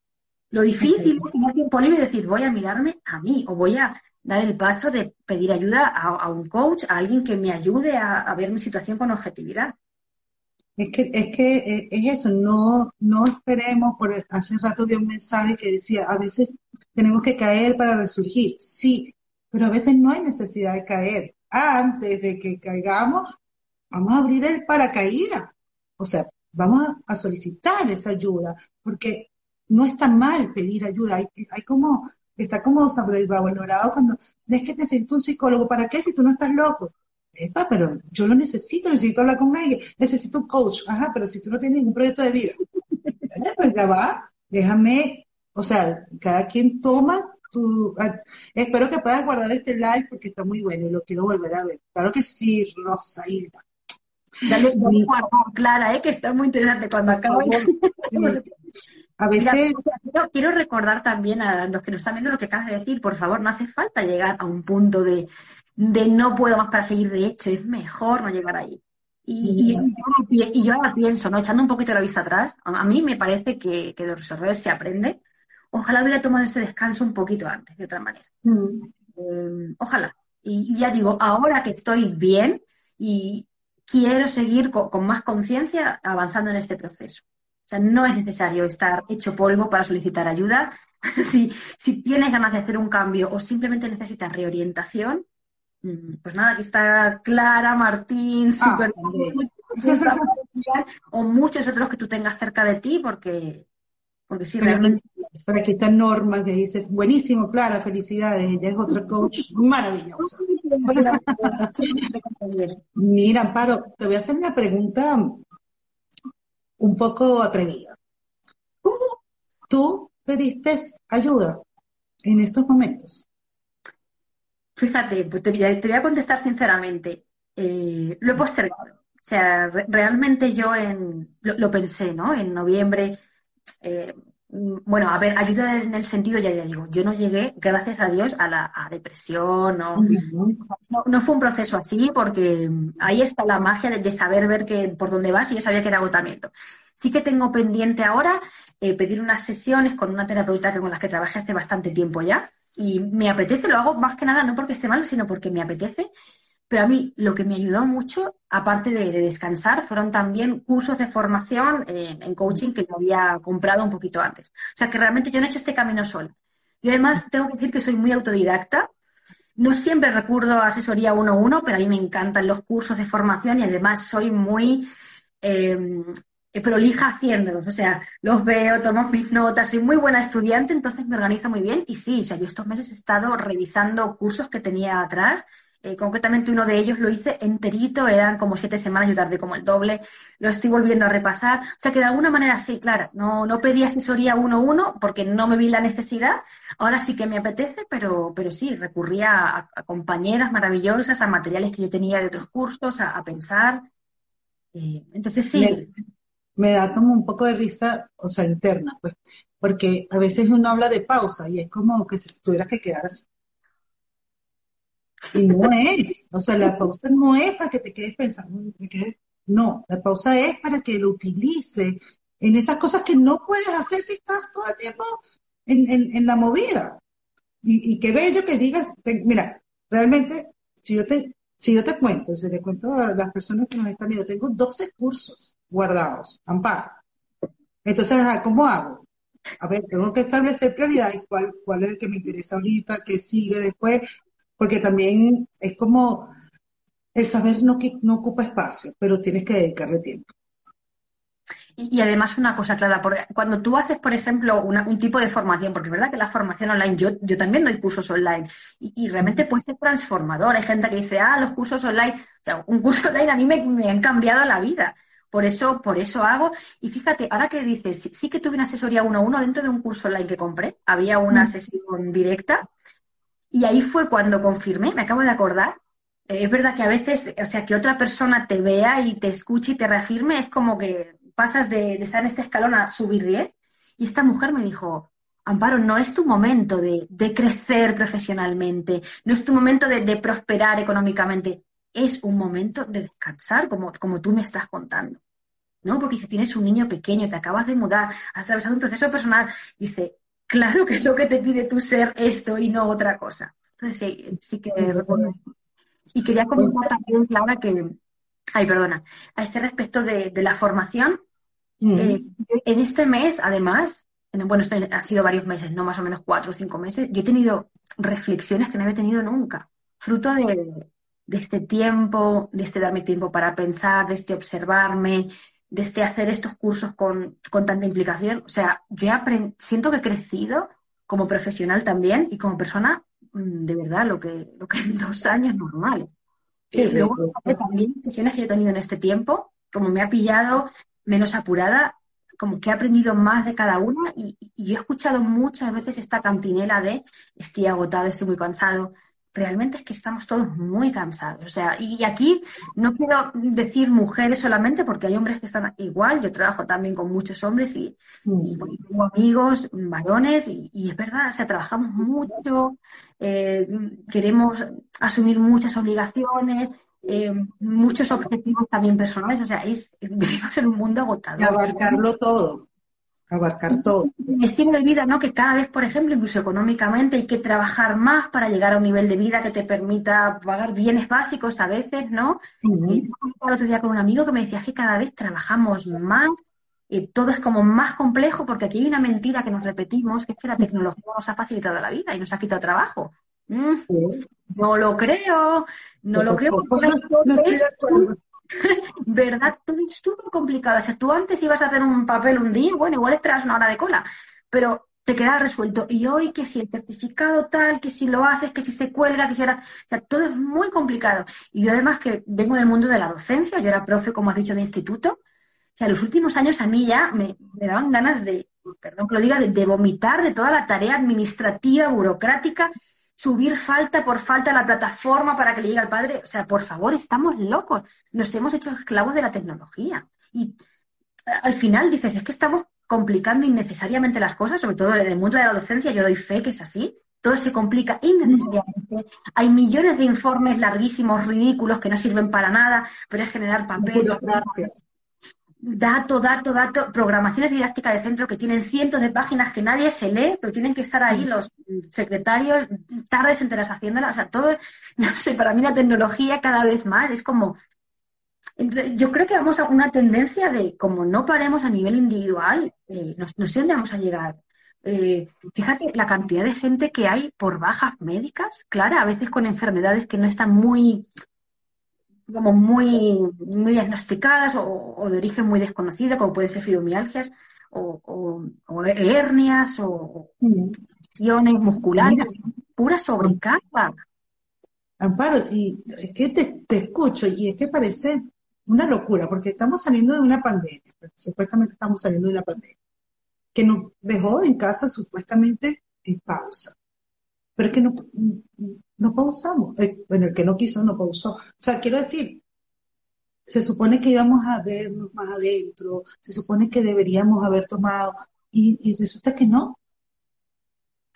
Lo difícil es tener tiempo libre y decir, voy a mirarme a mí o voy a dar el paso de pedir ayuda a, un coach, a alguien que me ayude a, ver mi situación con objetividad. es que, es que eh, es eso, no, no esperemos, por hace rato vi un mensaje que decía, a veces tenemos que caer para resurgir, sí, pero a veces no hay necesidad de caer. Antes de que caigamos, vamos a abrir el paracaídas, o sea, vamos a, a solicitar esa ayuda, porque no está mal pedir ayuda, hay, hay como, está como sobrevalorado cuando, es que necesito un psicólogo, ¿para qué si tú no estás loco? Epa, pero yo lo necesito, necesito hablar con alguien, necesito un coach, ajá, pero si tú no tienes ningún proyecto de vida, pues ya va, déjame, o sea, cada quien toma tu, ah, espero que puedas guardar este live porque está muy bueno y lo quiero volver a ver. Claro que sí, Rosailda. Dale, dale guardar, Clara, ¿eh? que está muy interesante cuando acabe. A veces, quiero, quiero recordar también a los que nos están viendo lo que acabas de decir, por favor, no hace falta llegar a un punto de, de no puedo más para seguir, de hecho, es mejor no llegar ahí. Y, y, y yo- ahora pienso, ¿no? Echando un poquito la vista atrás, a, mí me parece que, que de los errores se aprende. Ojalá hubiera tomado ese descanso un poquito antes, de otra manera. mm, Eh, ojalá. Y, y ya digo, ahora que estoy bien y quiero seguir co- con, más conciencia avanzando en este proceso. O sea, no es necesario estar hecho polvo para solicitar ayuda. si, si tienes ganas de hacer un cambio o simplemente necesitas reorientación, mm, pues nada, aquí está Clara, Martín, Ah, super o muchos otros que tú tengas cerca de ti, porque, porque sí, realmente por aquí está Norma que dice, buenísimo, Clara, felicidades, ella es otra coach maravillosa. Mira, Amparo, te voy a hacer una pregunta un poco atrevida. ¿Tú pediste ayuda en estos momentos? Fíjate, pues te, te voy a contestar sinceramente. Eh, lo he postergado. O sea, re- realmente yo en, lo, lo pensé, ¿no? En noviembre. eh, bueno, a ver, ayuda en el sentido, ya, ya digo, yo no llegué, gracias a Dios, a la a depresión o no, no fue un proceso así porque mm, ahí está la magia de, de saber ver que por dónde vas y yo sabía que era agotamiento. Sí que tengo pendiente ahora eh, pedir unas sesiones con una terapeuta con las que trabajé hace bastante tiempo ya y me apetece, lo hago más que nada no porque esté mal, sino porque me apetece. Pero a mí lo que me ayudó mucho, aparte de, de descansar, fueron también cursos de formación en, en coaching que yo había comprado un poquito antes. O sea que realmente yo no he hecho este camino sola. Y además tengo que decir que soy muy autodidacta. No siempre recurro a asesoría uno a uno, pero a mí me encantan los cursos de formación y además soy muy eh, prolija haciéndolos. O sea, los veo, tomo mis notas, soy muy buena estudiante, entonces me organizo muy bien. Y sí, o sea, yo estos meses he estado revisando cursos que tenía atrás. Eh, concretamente uno de ellos lo hice enterito, eran como siete semanas, yo tardé como el doble, lo estoy volviendo a repasar. O sea que de alguna manera sí, claro, no, no pedí asesoría uno a uno porque no me vi la necesidad. Ahora sí que me apetece, pero, pero sí, recurría a, compañeras maravillosas, a materiales que yo tenía de otros cursos, a, pensar. Eh, entonces sí, Me, me da como un poco de risa, o sea, interna, pues, porque a veces uno habla de pausa y es como que si tuvieras que quedar así. Y no es, o sea, la pausa no es para que te quedes pensando, no, la pausa es para que lo utilices en esas cosas que no puedes hacer si estás todo el tiempo en, en, en la movida. Y, y qué bello que digas, mira, realmente, si yo te, si yo te cuento, si le cuento a las personas que nos están viendo, tengo 12 cursos guardados, amparo. Entonces, ajá, ¿cómo hago? A ver, tengo que establecer prioridades, cuál, cuál es el que me interesa ahorita, qué sigue después, porque también es como el saber no, que no ocupa espacio, pero tienes que dedicarle tiempo. Y, y además una cosa clara, porque cuando tú haces, por ejemplo, una- un tipo de formación, porque es verdad que la formación online, yo, yo también doy cursos online, y, y realmente puede ser transformador. Hay gente que dice, ah, los cursos online, o sea, un curso online a mí me, me han cambiado la vida. Por eso, por eso hago. Y fíjate, ahora que dices, sí, sí que tuve una asesoría uno a uno dentro de un curso online que compré, había una sesión directa, y ahí fue cuando confirmé, me acabo de acordar. Eh, es verdad que a veces, o sea, que otra persona te vea y te escuche y te reafirme, es como que pasas de, estar en este escalón a subir 10. Y esta mujer me dijo, Amparo, no es tu momento de, crecer profesionalmente, no es tu momento de, prosperar económicamente, es un momento de descansar, como, como tú me estás contando. ¿no? Porque si tienes un niño pequeño, te acabas de mudar, has atravesado un proceso personal, dice, claro que es lo que te pide tu ser esto y no otra cosa. Entonces sí, sí que recuerdo. Y quería comentar también, Clara, que, ay, perdona, a este respecto de, de la formación, Mm. eh, en este mes, además, en- bueno, esto ha sido varios meses, no más o menos cuatro o cinco meses, yo he tenido reflexiones que no había tenido nunca, fruto de, de este tiempo, de este darme tiempo para pensar, de este observarme, de este hacer estos cursos con, con tanta implicación. O sea, yo siento que he crecido como profesional también y como persona, mm, de verdad, lo que, lo que en dos años normales. Qué Y luego, también sesiones que he tenido en este tiempo, como me ha pillado menos apurada, como que he aprendido más de cada una y, y yo he escuchado muchas veces esta cantinela de estoy agotado, estoy muy cansado. Realmente es que estamos todos muy cansados. O sea, y aquí no quiero decir mujeres solamente porque hay hombres que están igual. Yo trabajo también con muchos hombres y, y Mm. tengo amigos varones y, y es verdad, o sea, trabajamos mucho, eh, queremos asumir muchas obligaciones, eh, muchos objetivos también personales, o sea, es, vivimos en un mundo Y agotador. abarcarlo todo, abarcar todo. Mi estilo de vida, ¿no? Que cada vez, por ejemplo, incluso económicamente, hay que trabajar más para llegar a un nivel de vida que te permita pagar bienes básicos a veces, ¿no? Mm. Y yo comentaba el otro día con un amigo que me decía que cada vez trabajamos más, y todo es como más complejo, porque aquí hay una mentira que nos repetimos, que es que la tecnología nos ha facilitado la vida y nos ha quitado trabajo. Mm, Sí. no lo creo, no lo creo, porque no es acuerdo. ¿Verdad? Todo es súper complicado. O sea, tú antes ibas a hacer un papel un día, bueno, igual esperas una hora de cola, pero te queda resuelto. Y hoy que si el certificado tal, que si lo haces, que si se cuelga, que si era... O sea, todo es muy complicado. Y yo además que vengo del mundo de la docencia, yo era profe, como has dicho, de instituto. O sea, los últimos años a mí ya me, me daban ganas de, perdón que lo diga, de, de vomitar de toda la tarea administrativa, burocrática. Subir falta por falta a la plataforma para que le llegue al padre. O sea, por favor, estamos locos. Nos hemos hecho esclavos de la tecnología. Y eh, al final dices, es que estamos complicando innecesariamente las cosas, sobre todo en el mundo de la docencia, yo doy fe que es así. Todo se complica innecesariamente. Hay millones de informes larguísimos, ridículos, que no sirven para nada, pero es generar papel. Dato, dato, dato, programaciones didácticas de centro que tienen cientos de páginas que nadie se lee, pero tienen que estar ahí los secretarios tardes enteras haciéndolas. O sea, todo, no sé, para mí la tecnología cada vez más es como. yo creo que vamos a una tendencia de, como no paremos a nivel individual, eh, no, sé dónde vamos a llegar. Eh, fíjate la cantidad de gente que hay por bajas médicas, Clara, a veces con enfermedades que no están muy como muy, muy diagnosticadas o, de origen muy desconocido, como puede ser fibromialgias o, hernias o lesiones musculares, pura sobrecarga. Amparo, y es que te, te, escucho y es que parece una locura, porque estamos saliendo de una pandemia, supuestamente estamos saliendo de una pandemia, que nos dejó en casa supuestamente en pausa pero es que no, no pausamos. Eh, bueno, el que no quiso no pausó. O sea, quiero decir, se supone que íbamos a vernos más adentro, se supone que deberíamos haber tomado, y, resulta que no.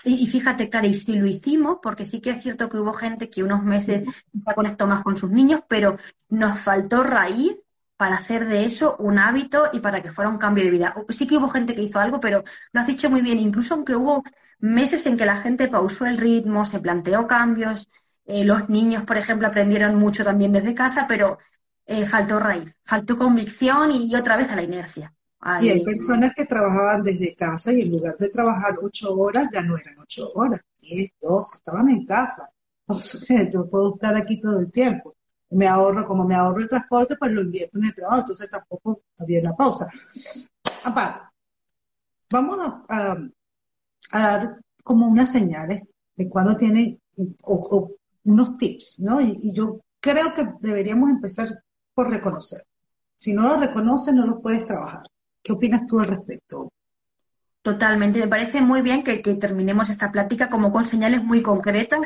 Y, fíjate, Clara, y si lo hicimos, porque sí que es cierto que hubo gente que unos meses se conectó más con sus niños, pero nos faltó raíz para hacer de eso un hábito y para que fuera un cambio de vida. Sí que hubo gente que hizo algo, pero lo has dicho muy bien, incluso aunque hubo meses en que la gente pausó el ritmo, se planteó cambios, eh, los niños, por ejemplo, aprendieron mucho también desde casa, pero eh, faltó raíz, faltó convicción y, otra vez a la inercia. Y hay personas que trabajaban desde casa y en lugar de trabajar ocho horas, ya no eran ocho horas, diez, dos, estaban en casa. O yo puedo estar aquí todo el tiempo. Me ahorro, como me ahorro el transporte, pues lo invierto en el trabajo, entonces tampoco había la pausa. Aparte, vamos a, a dar como unas señales de cuando tiene o, unos tips, ¿no? Y, yo creo que deberíamos empezar por reconocer. Si no lo reconoces, no lo puedes trabajar. ¿Qué opinas tú al respecto? Totalmente. Me parece muy bien que, terminemos esta plática como con señales muy concretas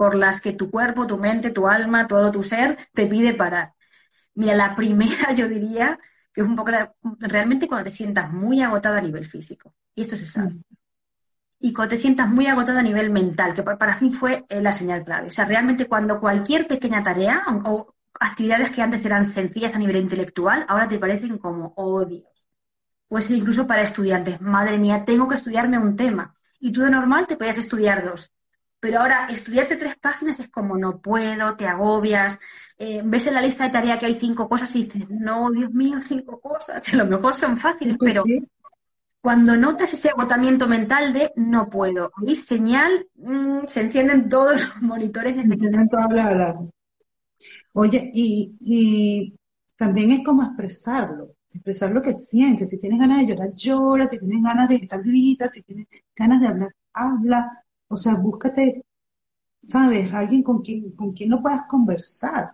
por las que tu cuerpo, tu mente, tu alma, todo tu ser te pide parar. Mira, la primera yo diría que es un poco realmente cuando te sientas muy agotada a nivel físico. Y esto se sabe y cuando te sientas muy agotado a nivel mental, que para mí fue eh, la señal clave. O sea, realmente cuando cualquier pequeña tarea o, actividades que antes eran sencillas a nivel intelectual, ahora te parecen como, oh Dios. Puede ser incluso para estudiantes. Madre mía, tengo que estudiarme un tema. Y tú de normal te podías estudiar dos. Pero ahora, estudiarte tres páginas es como no puedo, te agobias, eh, ves en la lista de tarea que hay cinco cosas y dices, no, Dios mío, cinco cosas. A lo mejor son fáciles, pues pero cuando notas ese agotamiento mental de no puedo, señal, mm, se encienden todos los monitores de Oye, y, y también es como expresarlo, expresar lo que sientes. Si tienes ganas de llorar, llora. Si tienes ganas de gritar, grita. Si tienes ganas de hablar, habla. O sea, búscate, ¿sabes? Alguien con quien, con quien no puedas conversar.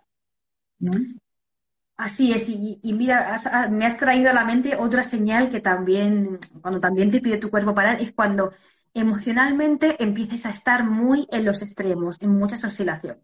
¿no? Así es, y, mira, ah, me has traído a la mente otra señal que también, cuando también te pide tu cuerpo parar, es cuando emocionalmente empieces a estar muy en los extremos, en muchas oscilaciones.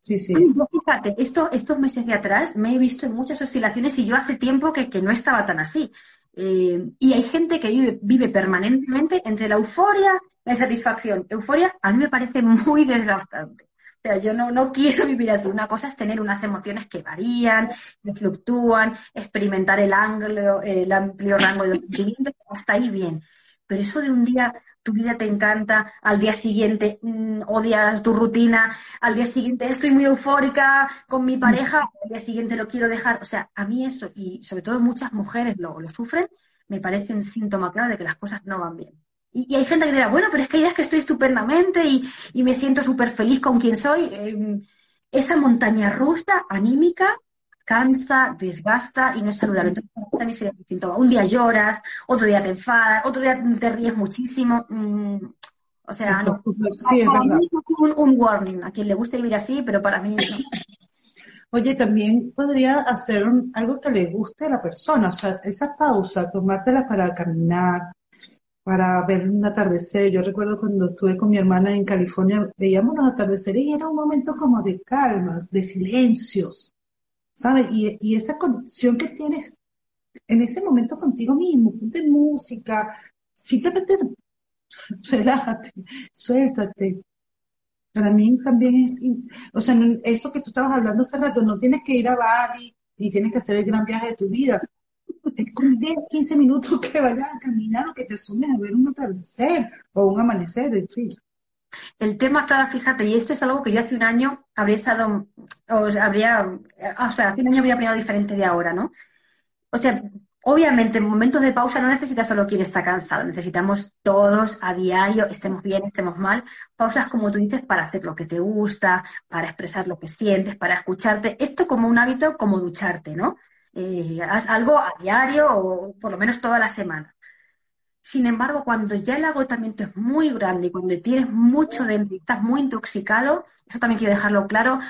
Sí, sí. fíjate, esto, estos meses de atrás me he visto en muchas oscilaciones y yo hace tiempo que, no estaba tan así. Eh, y hay gente que vive, vive permanentemente entre la euforia y la insatisfacción. Euforia a mí me parece muy desgastante. O sea, yo no, no quiero vivir así. Una cosa es tener unas emociones que varían, que fluctúan, experimentar el, ángulo, el amplio rango de sentimientos, hasta ahí bien. Pero eso de un día tu vida te encanta, al día siguiente mm, odias tu rutina, al día siguiente estoy muy eufórica con mi pareja, al día siguiente lo quiero dejar. O sea, a mí eso, y sobre todo muchas mujeres lo, lo sufren, me parece un síntoma claro de que las cosas no van bien. Y, hay gente que dirá, bueno, pero es que hay días que estoy estupendamente y, me siento súper feliz con quien soy. Em, esa montaña rusa anímica cansa, desgasta y no es saludable. Entonces, también sería distinto. Un día lloras, otro día te enfadas, otro día te ríes muchísimo. Mm, o sea, no. Sí, es verdad. Un, un, warning. A quien le guste vivir así, pero para mí no. Oye, también podría hacer algo que le guste a la persona, o sea, esa pausa, tomártela para caminar, para ver un atardecer. Yo recuerdo cuando estuve con mi hermana en California, veíamos los atardeceres y era un momento como de calmas, de silencios, ¿sabes? Y, esa conexión que tienes en ese momento contigo mismo, ponte música, simplemente relájate, suéltate. Para mí también es, o sea, eso que tú estabas hablando hace rato, no tienes que ir a Bali y tienes que hacer el gran viaje de tu vida con 10, 15 minutos que vayas a caminar o que te sumes a ver un atardecer o un amanecer, en fin. El tema, Clara, fíjate, y esto es algo que yo hace un año habría estado, o sea, habría, o sea, hace un año habría opinado diferente de ahora, ¿no? O sea, obviamente en momentos de pausa no necesitas solo quien está cansado, necesitamos todos a diario, estemos bien, estemos mal, pausas como tú dices para hacer lo que te gusta, para expresar lo que sientes, para escucharte, esto como un hábito como ducharte, ¿no? Eh, haz algo a diario o por lo menos toda la semana. Sin embargo, cuando ya el agotamiento es muy grande y cuando tienes mucho dentro y estás muy intoxicado, eso también quiero dejarlo claro,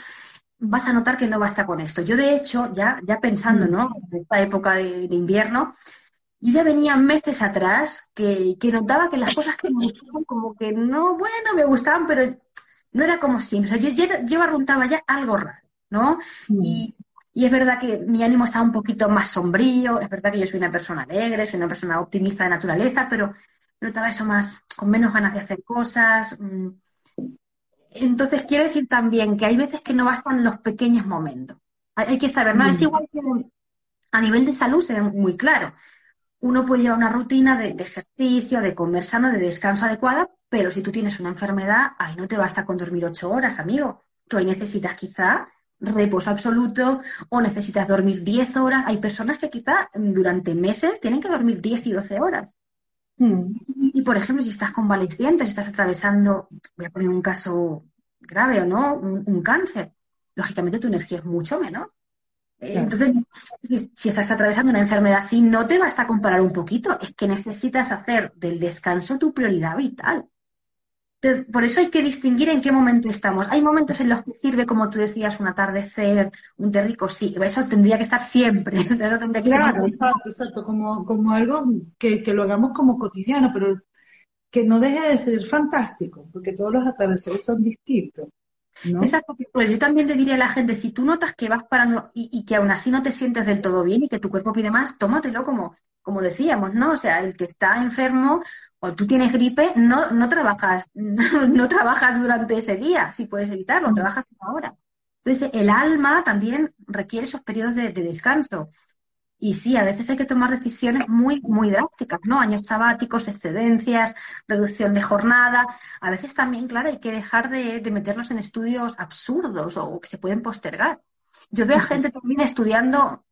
vas a notar que no basta con esto. Yo, de hecho, ya, ya pensando, ¿no? En esta época de, invierno, yo ya venía meses atrás que, que, notaba que las cosas que me gustaban como que no, bueno, me gustaban, pero no era como siempre. O sea, yo, yo, yo arruntaba ya algo raro, ¿no? Y y es verdad que mi ánimo está un poquito más sombrío, es verdad que yo soy una persona alegre, soy una persona optimista de naturaleza, pero notaba eso más, con menos ganas de hacer cosas. Mm. Entonces, quiero decir también que hay veces que no bastan los pequeños momentos. Hay, que saber, ¿no? Es igual que a nivel de salud se ve muy claro. Uno puede llevar una rutina de, de, ejercicio, de comer sano, de descanso adecuada, pero si tú tienes una enfermedad, ahí no te basta con dormir ocho horas, amigo. Tú ahí necesitas quizá reposo absoluto o necesitas dormir 10 horas. Hay personas que quizá durante meses tienen que dormir 10 y 12 horas. Hmm. Y, por ejemplo, si estás convaleciente, si estás atravesando, voy a poner un caso grave o no, un, cáncer, lógicamente tu energía es mucho menor. Entonces, si estás atravesando una enfermedad así, no te basta comparar un poquito, es que necesitas hacer del descanso tu prioridad vital por eso hay que distinguir en qué momento estamos. Hay momentos en los que sirve, como tú decías, un atardecer, un té rico, sí, eso tendría que estar siempre. claro, exacto, exacto, como, como algo que, que, lo hagamos como cotidiano, pero que no deje de ser fantástico, porque todos los atardeceres son distintos. ¿no? Exacto, pues yo también le diría a la gente, si tú notas que vas parando y, y que aún así no te sientes del todo bien y que tu cuerpo pide más, tómatelo como como decíamos, ¿no? O sea, el que está enfermo o tú tienes gripe, no, no trabajas, no, trabajas durante ese día, si puedes evitarlo, trabajas ahora. Entonces, el alma también requiere esos periodos de, descanso. Y sí, a veces hay que tomar decisiones muy, muy drásticas, ¿no? Años sabáticos, excedencias, reducción de jornada. A veces también, claro, hay que dejar de, de meternos en estudios absurdos o que se pueden postergar. Yo veo a gente también estudiando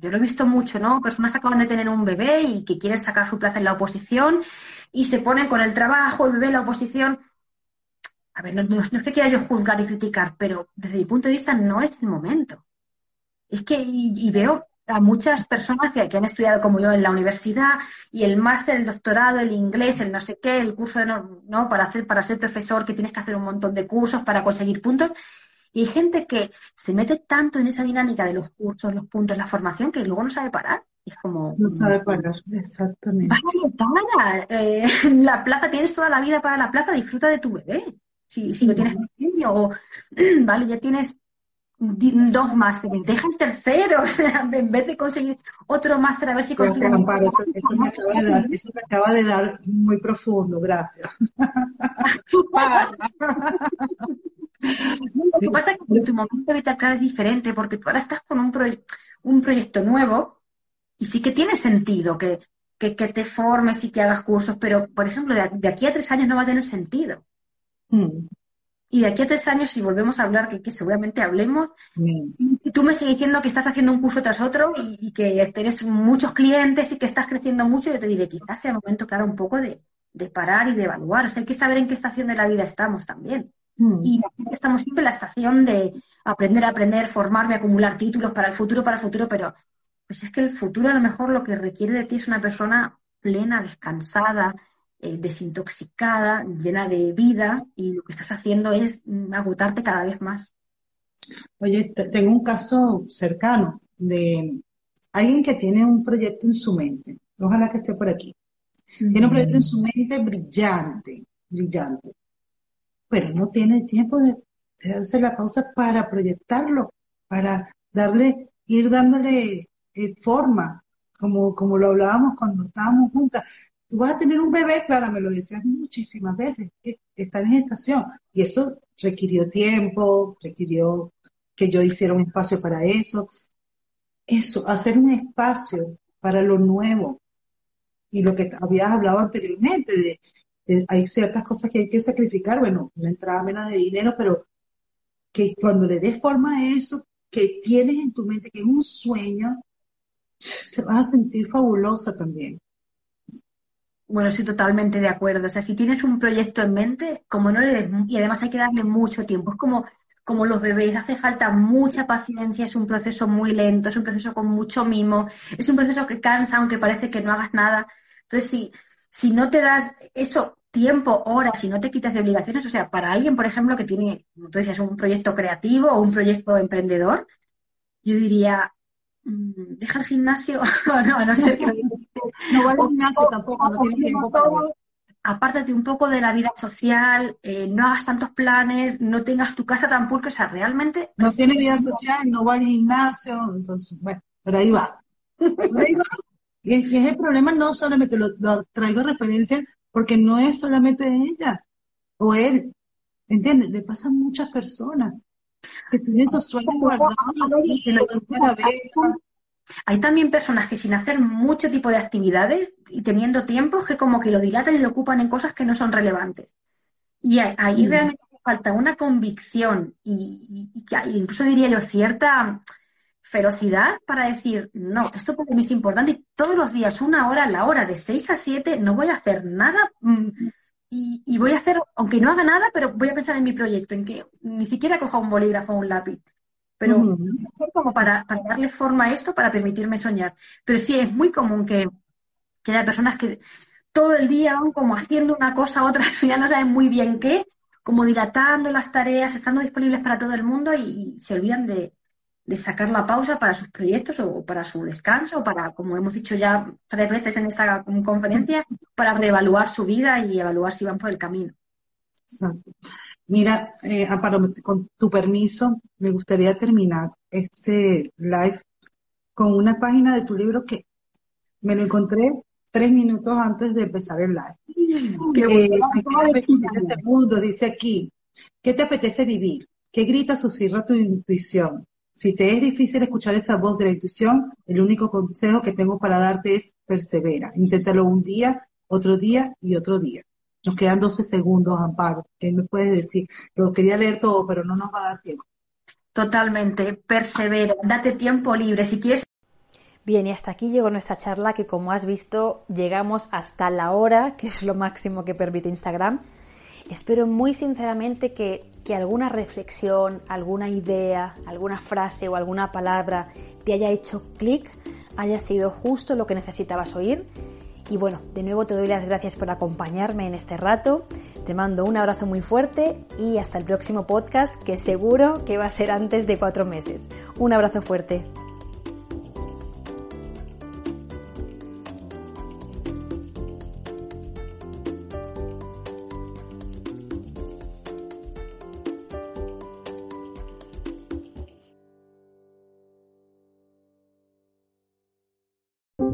yo lo he visto mucho, ¿no? Personas que acaban de tener un bebé y que quieren sacar su plaza en la oposición y se ponen con el trabajo, el bebé la oposición. A ver, no, es que quiera yo juzgar y criticar, pero desde mi punto de vista no es el momento. Es que, y, veo a muchas personas que, han estudiado como yo en la universidad y el máster, el doctorado, el inglés, el no sé qué, el curso de no, para hacer, para ser profesor que tienes que hacer un montón de cursos para conseguir puntos y hay gente que se mete tanto en esa dinámica de los cursos, los puntos, la formación, que luego no sabe parar. es como. No sabe parar, exactamente. para. Eh, la plaza, tienes toda la vida para la plaza, disfruta de tu bebé. Si, si lo tienes pequeño, o vale, ya tienes dos másteres, deja el tercero, o sea, en vez de conseguir otro máster, a ver si consigues. Eso, eso, me acaba de dar, eso me acaba de dar muy profundo, gracias. Lo que pasa es que tu momento vital es diferente porque tú ahora estás con un, un proyecto nuevo y sí que tiene sentido que, que, te formes y que hagas cursos, pero, por ejemplo, de, aquí a tres años no va a tener sentido. Mm. Y de aquí a tres años, si volvemos a hablar, que, seguramente hablemos, mm. y tú me sigues diciendo que estás haciendo un curso tras otro y, que tienes muchos clientes y que estás creciendo mucho, yo te diré, quizás sea el momento, claro, un poco de, de parar y de evaluar. O sea, hay que saber en qué estación de la vida estamos también. Mm. Y estamos siempre en la estación de aprender a aprender, formarme, acumular títulos para el futuro, para el futuro, pero pues es que el futuro a lo mejor lo que requiere de ti es una persona plena, descansada, eh, desintoxicada, llena de vida, y lo que estás haciendo es mm, agotarte cada vez más. Oye, tengo un caso cercano de alguien que tiene un proyecto en su mente, ojalá que esté por aquí, Tiene un proyecto en su mente brillante, brillante. Pero no tiene el tiempo de, darse la pausa para proyectarlo, para darle, ir dándole eh, forma, como, como lo hablábamos cuando estábamos juntas. Tú vas a tener un bebé, Clara, me lo decías muchísimas veces, que está en gestación. Y eso requirió tiempo, requirió que yo hiciera un espacio para eso. Eso, hacer un espacio para lo nuevo. Y lo que habías hablado anteriormente, de, hay ciertas cosas que hay que sacrificar, bueno, una entrada menos de dinero, pero que cuando le des forma a eso que tienes en tu mente, que es un sueño, te vas a sentir fabulosa también. Bueno, estoy totalmente de acuerdo. O sea, si tienes un proyecto en mente, como no le des, y además hay que darle mucho tiempo. Es como, como los bebés, hace falta mucha paciencia, es un proceso muy lento, es un proceso con mucho mimo, es un proceso que cansa, aunque parece que no hagas nada. Entonces, si, si no te das eso, tiempo, horas, si no te quitas de obligaciones, o sea, para alguien, por ejemplo, que tiene, como tú decías, un proyecto creativo o un proyecto emprendedor, yo diría, mm, deja el gimnasio, o no, a no que No vale o- gimnasio tampoco, no tienes tiempo para eso. apártate un poco de la vida social, eh, no hagas tantos planes, no tengas tu casa tan pulcra, o sea, realmente No tiene vida social, no va al gimnasio, entonces, bueno, pero ahí va. Por ahí va. Y es, y es el problema, no solamente lo, lo traigo a referencia porque no es solamente de ella o él, ¿entiendes? Le pasa a muchas personas que tienen esos sueños guardados y lo que beca. hay también personas que sin hacer mucho tipo de actividades y teniendo tiempo que como que lo dilatan y lo ocupan en cosas que no son relevantes. Y ahí, Mm. realmente falta una convicción y, y- y incluso diría yo cierta ferocidad para decir, no, esto para mí es importante y todos los días, una hora, la hora de 6 a 7, no voy a hacer nada mm, y, y voy a hacer, aunque no haga nada, pero voy a pensar en mi proyecto, en que ni siquiera coja un bolígrafo o un lápiz, pero como para, para darle forma a esto, para permitirme soñar. Pero sí, es muy común que, que haya personas que todo el día van como haciendo una cosa, otra, al final no saben muy bien qué, como dilatando las tareas, estando disponibles para todo el mundo y, y se olvidan de, de sacar la pausa para sus proyectos o para su descanso, o para, como hemos dicho ya tres veces en esta conferencia, para reevaluar su vida y evaluar si van por el camino. Exacto. Mira, eh, Amparo, con tu permiso, me gustaría terminar este live con una página de tu libro que me lo encontré tres minutos antes de empezar el live. Qué Eh, bueno. me quedan 27 segundos, dice aquí, ¿qué te apetece vivir? ¿Qué grita, susurra tu intuición? Si te es difícil escuchar esa voz de la intuición, el único consejo que tengo para darte es persevera. Inténtalo un día, otro día y otro día. Nos quedan 12 segundos, Amparo. ¿Qué me puedes decir? Lo quería leer todo, pero no nos va a dar tiempo. Totalmente, persevera, date tiempo libre. Si quieres Bien, y hasta aquí llegó nuestra charla que como has visto llegamos hasta la hora, que es lo máximo que permite Instagram. Espero muy sinceramente que, que alguna reflexión, alguna idea, alguna frase o alguna palabra te haya hecho clic, haya sido justo lo que necesitabas oír. Y bueno, de nuevo te doy las gracias por acompañarme en este rato. Te mando un abrazo muy fuerte y hasta el próximo podcast que seguro que va a ser antes de cuatro meses. Un abrazo fuerte.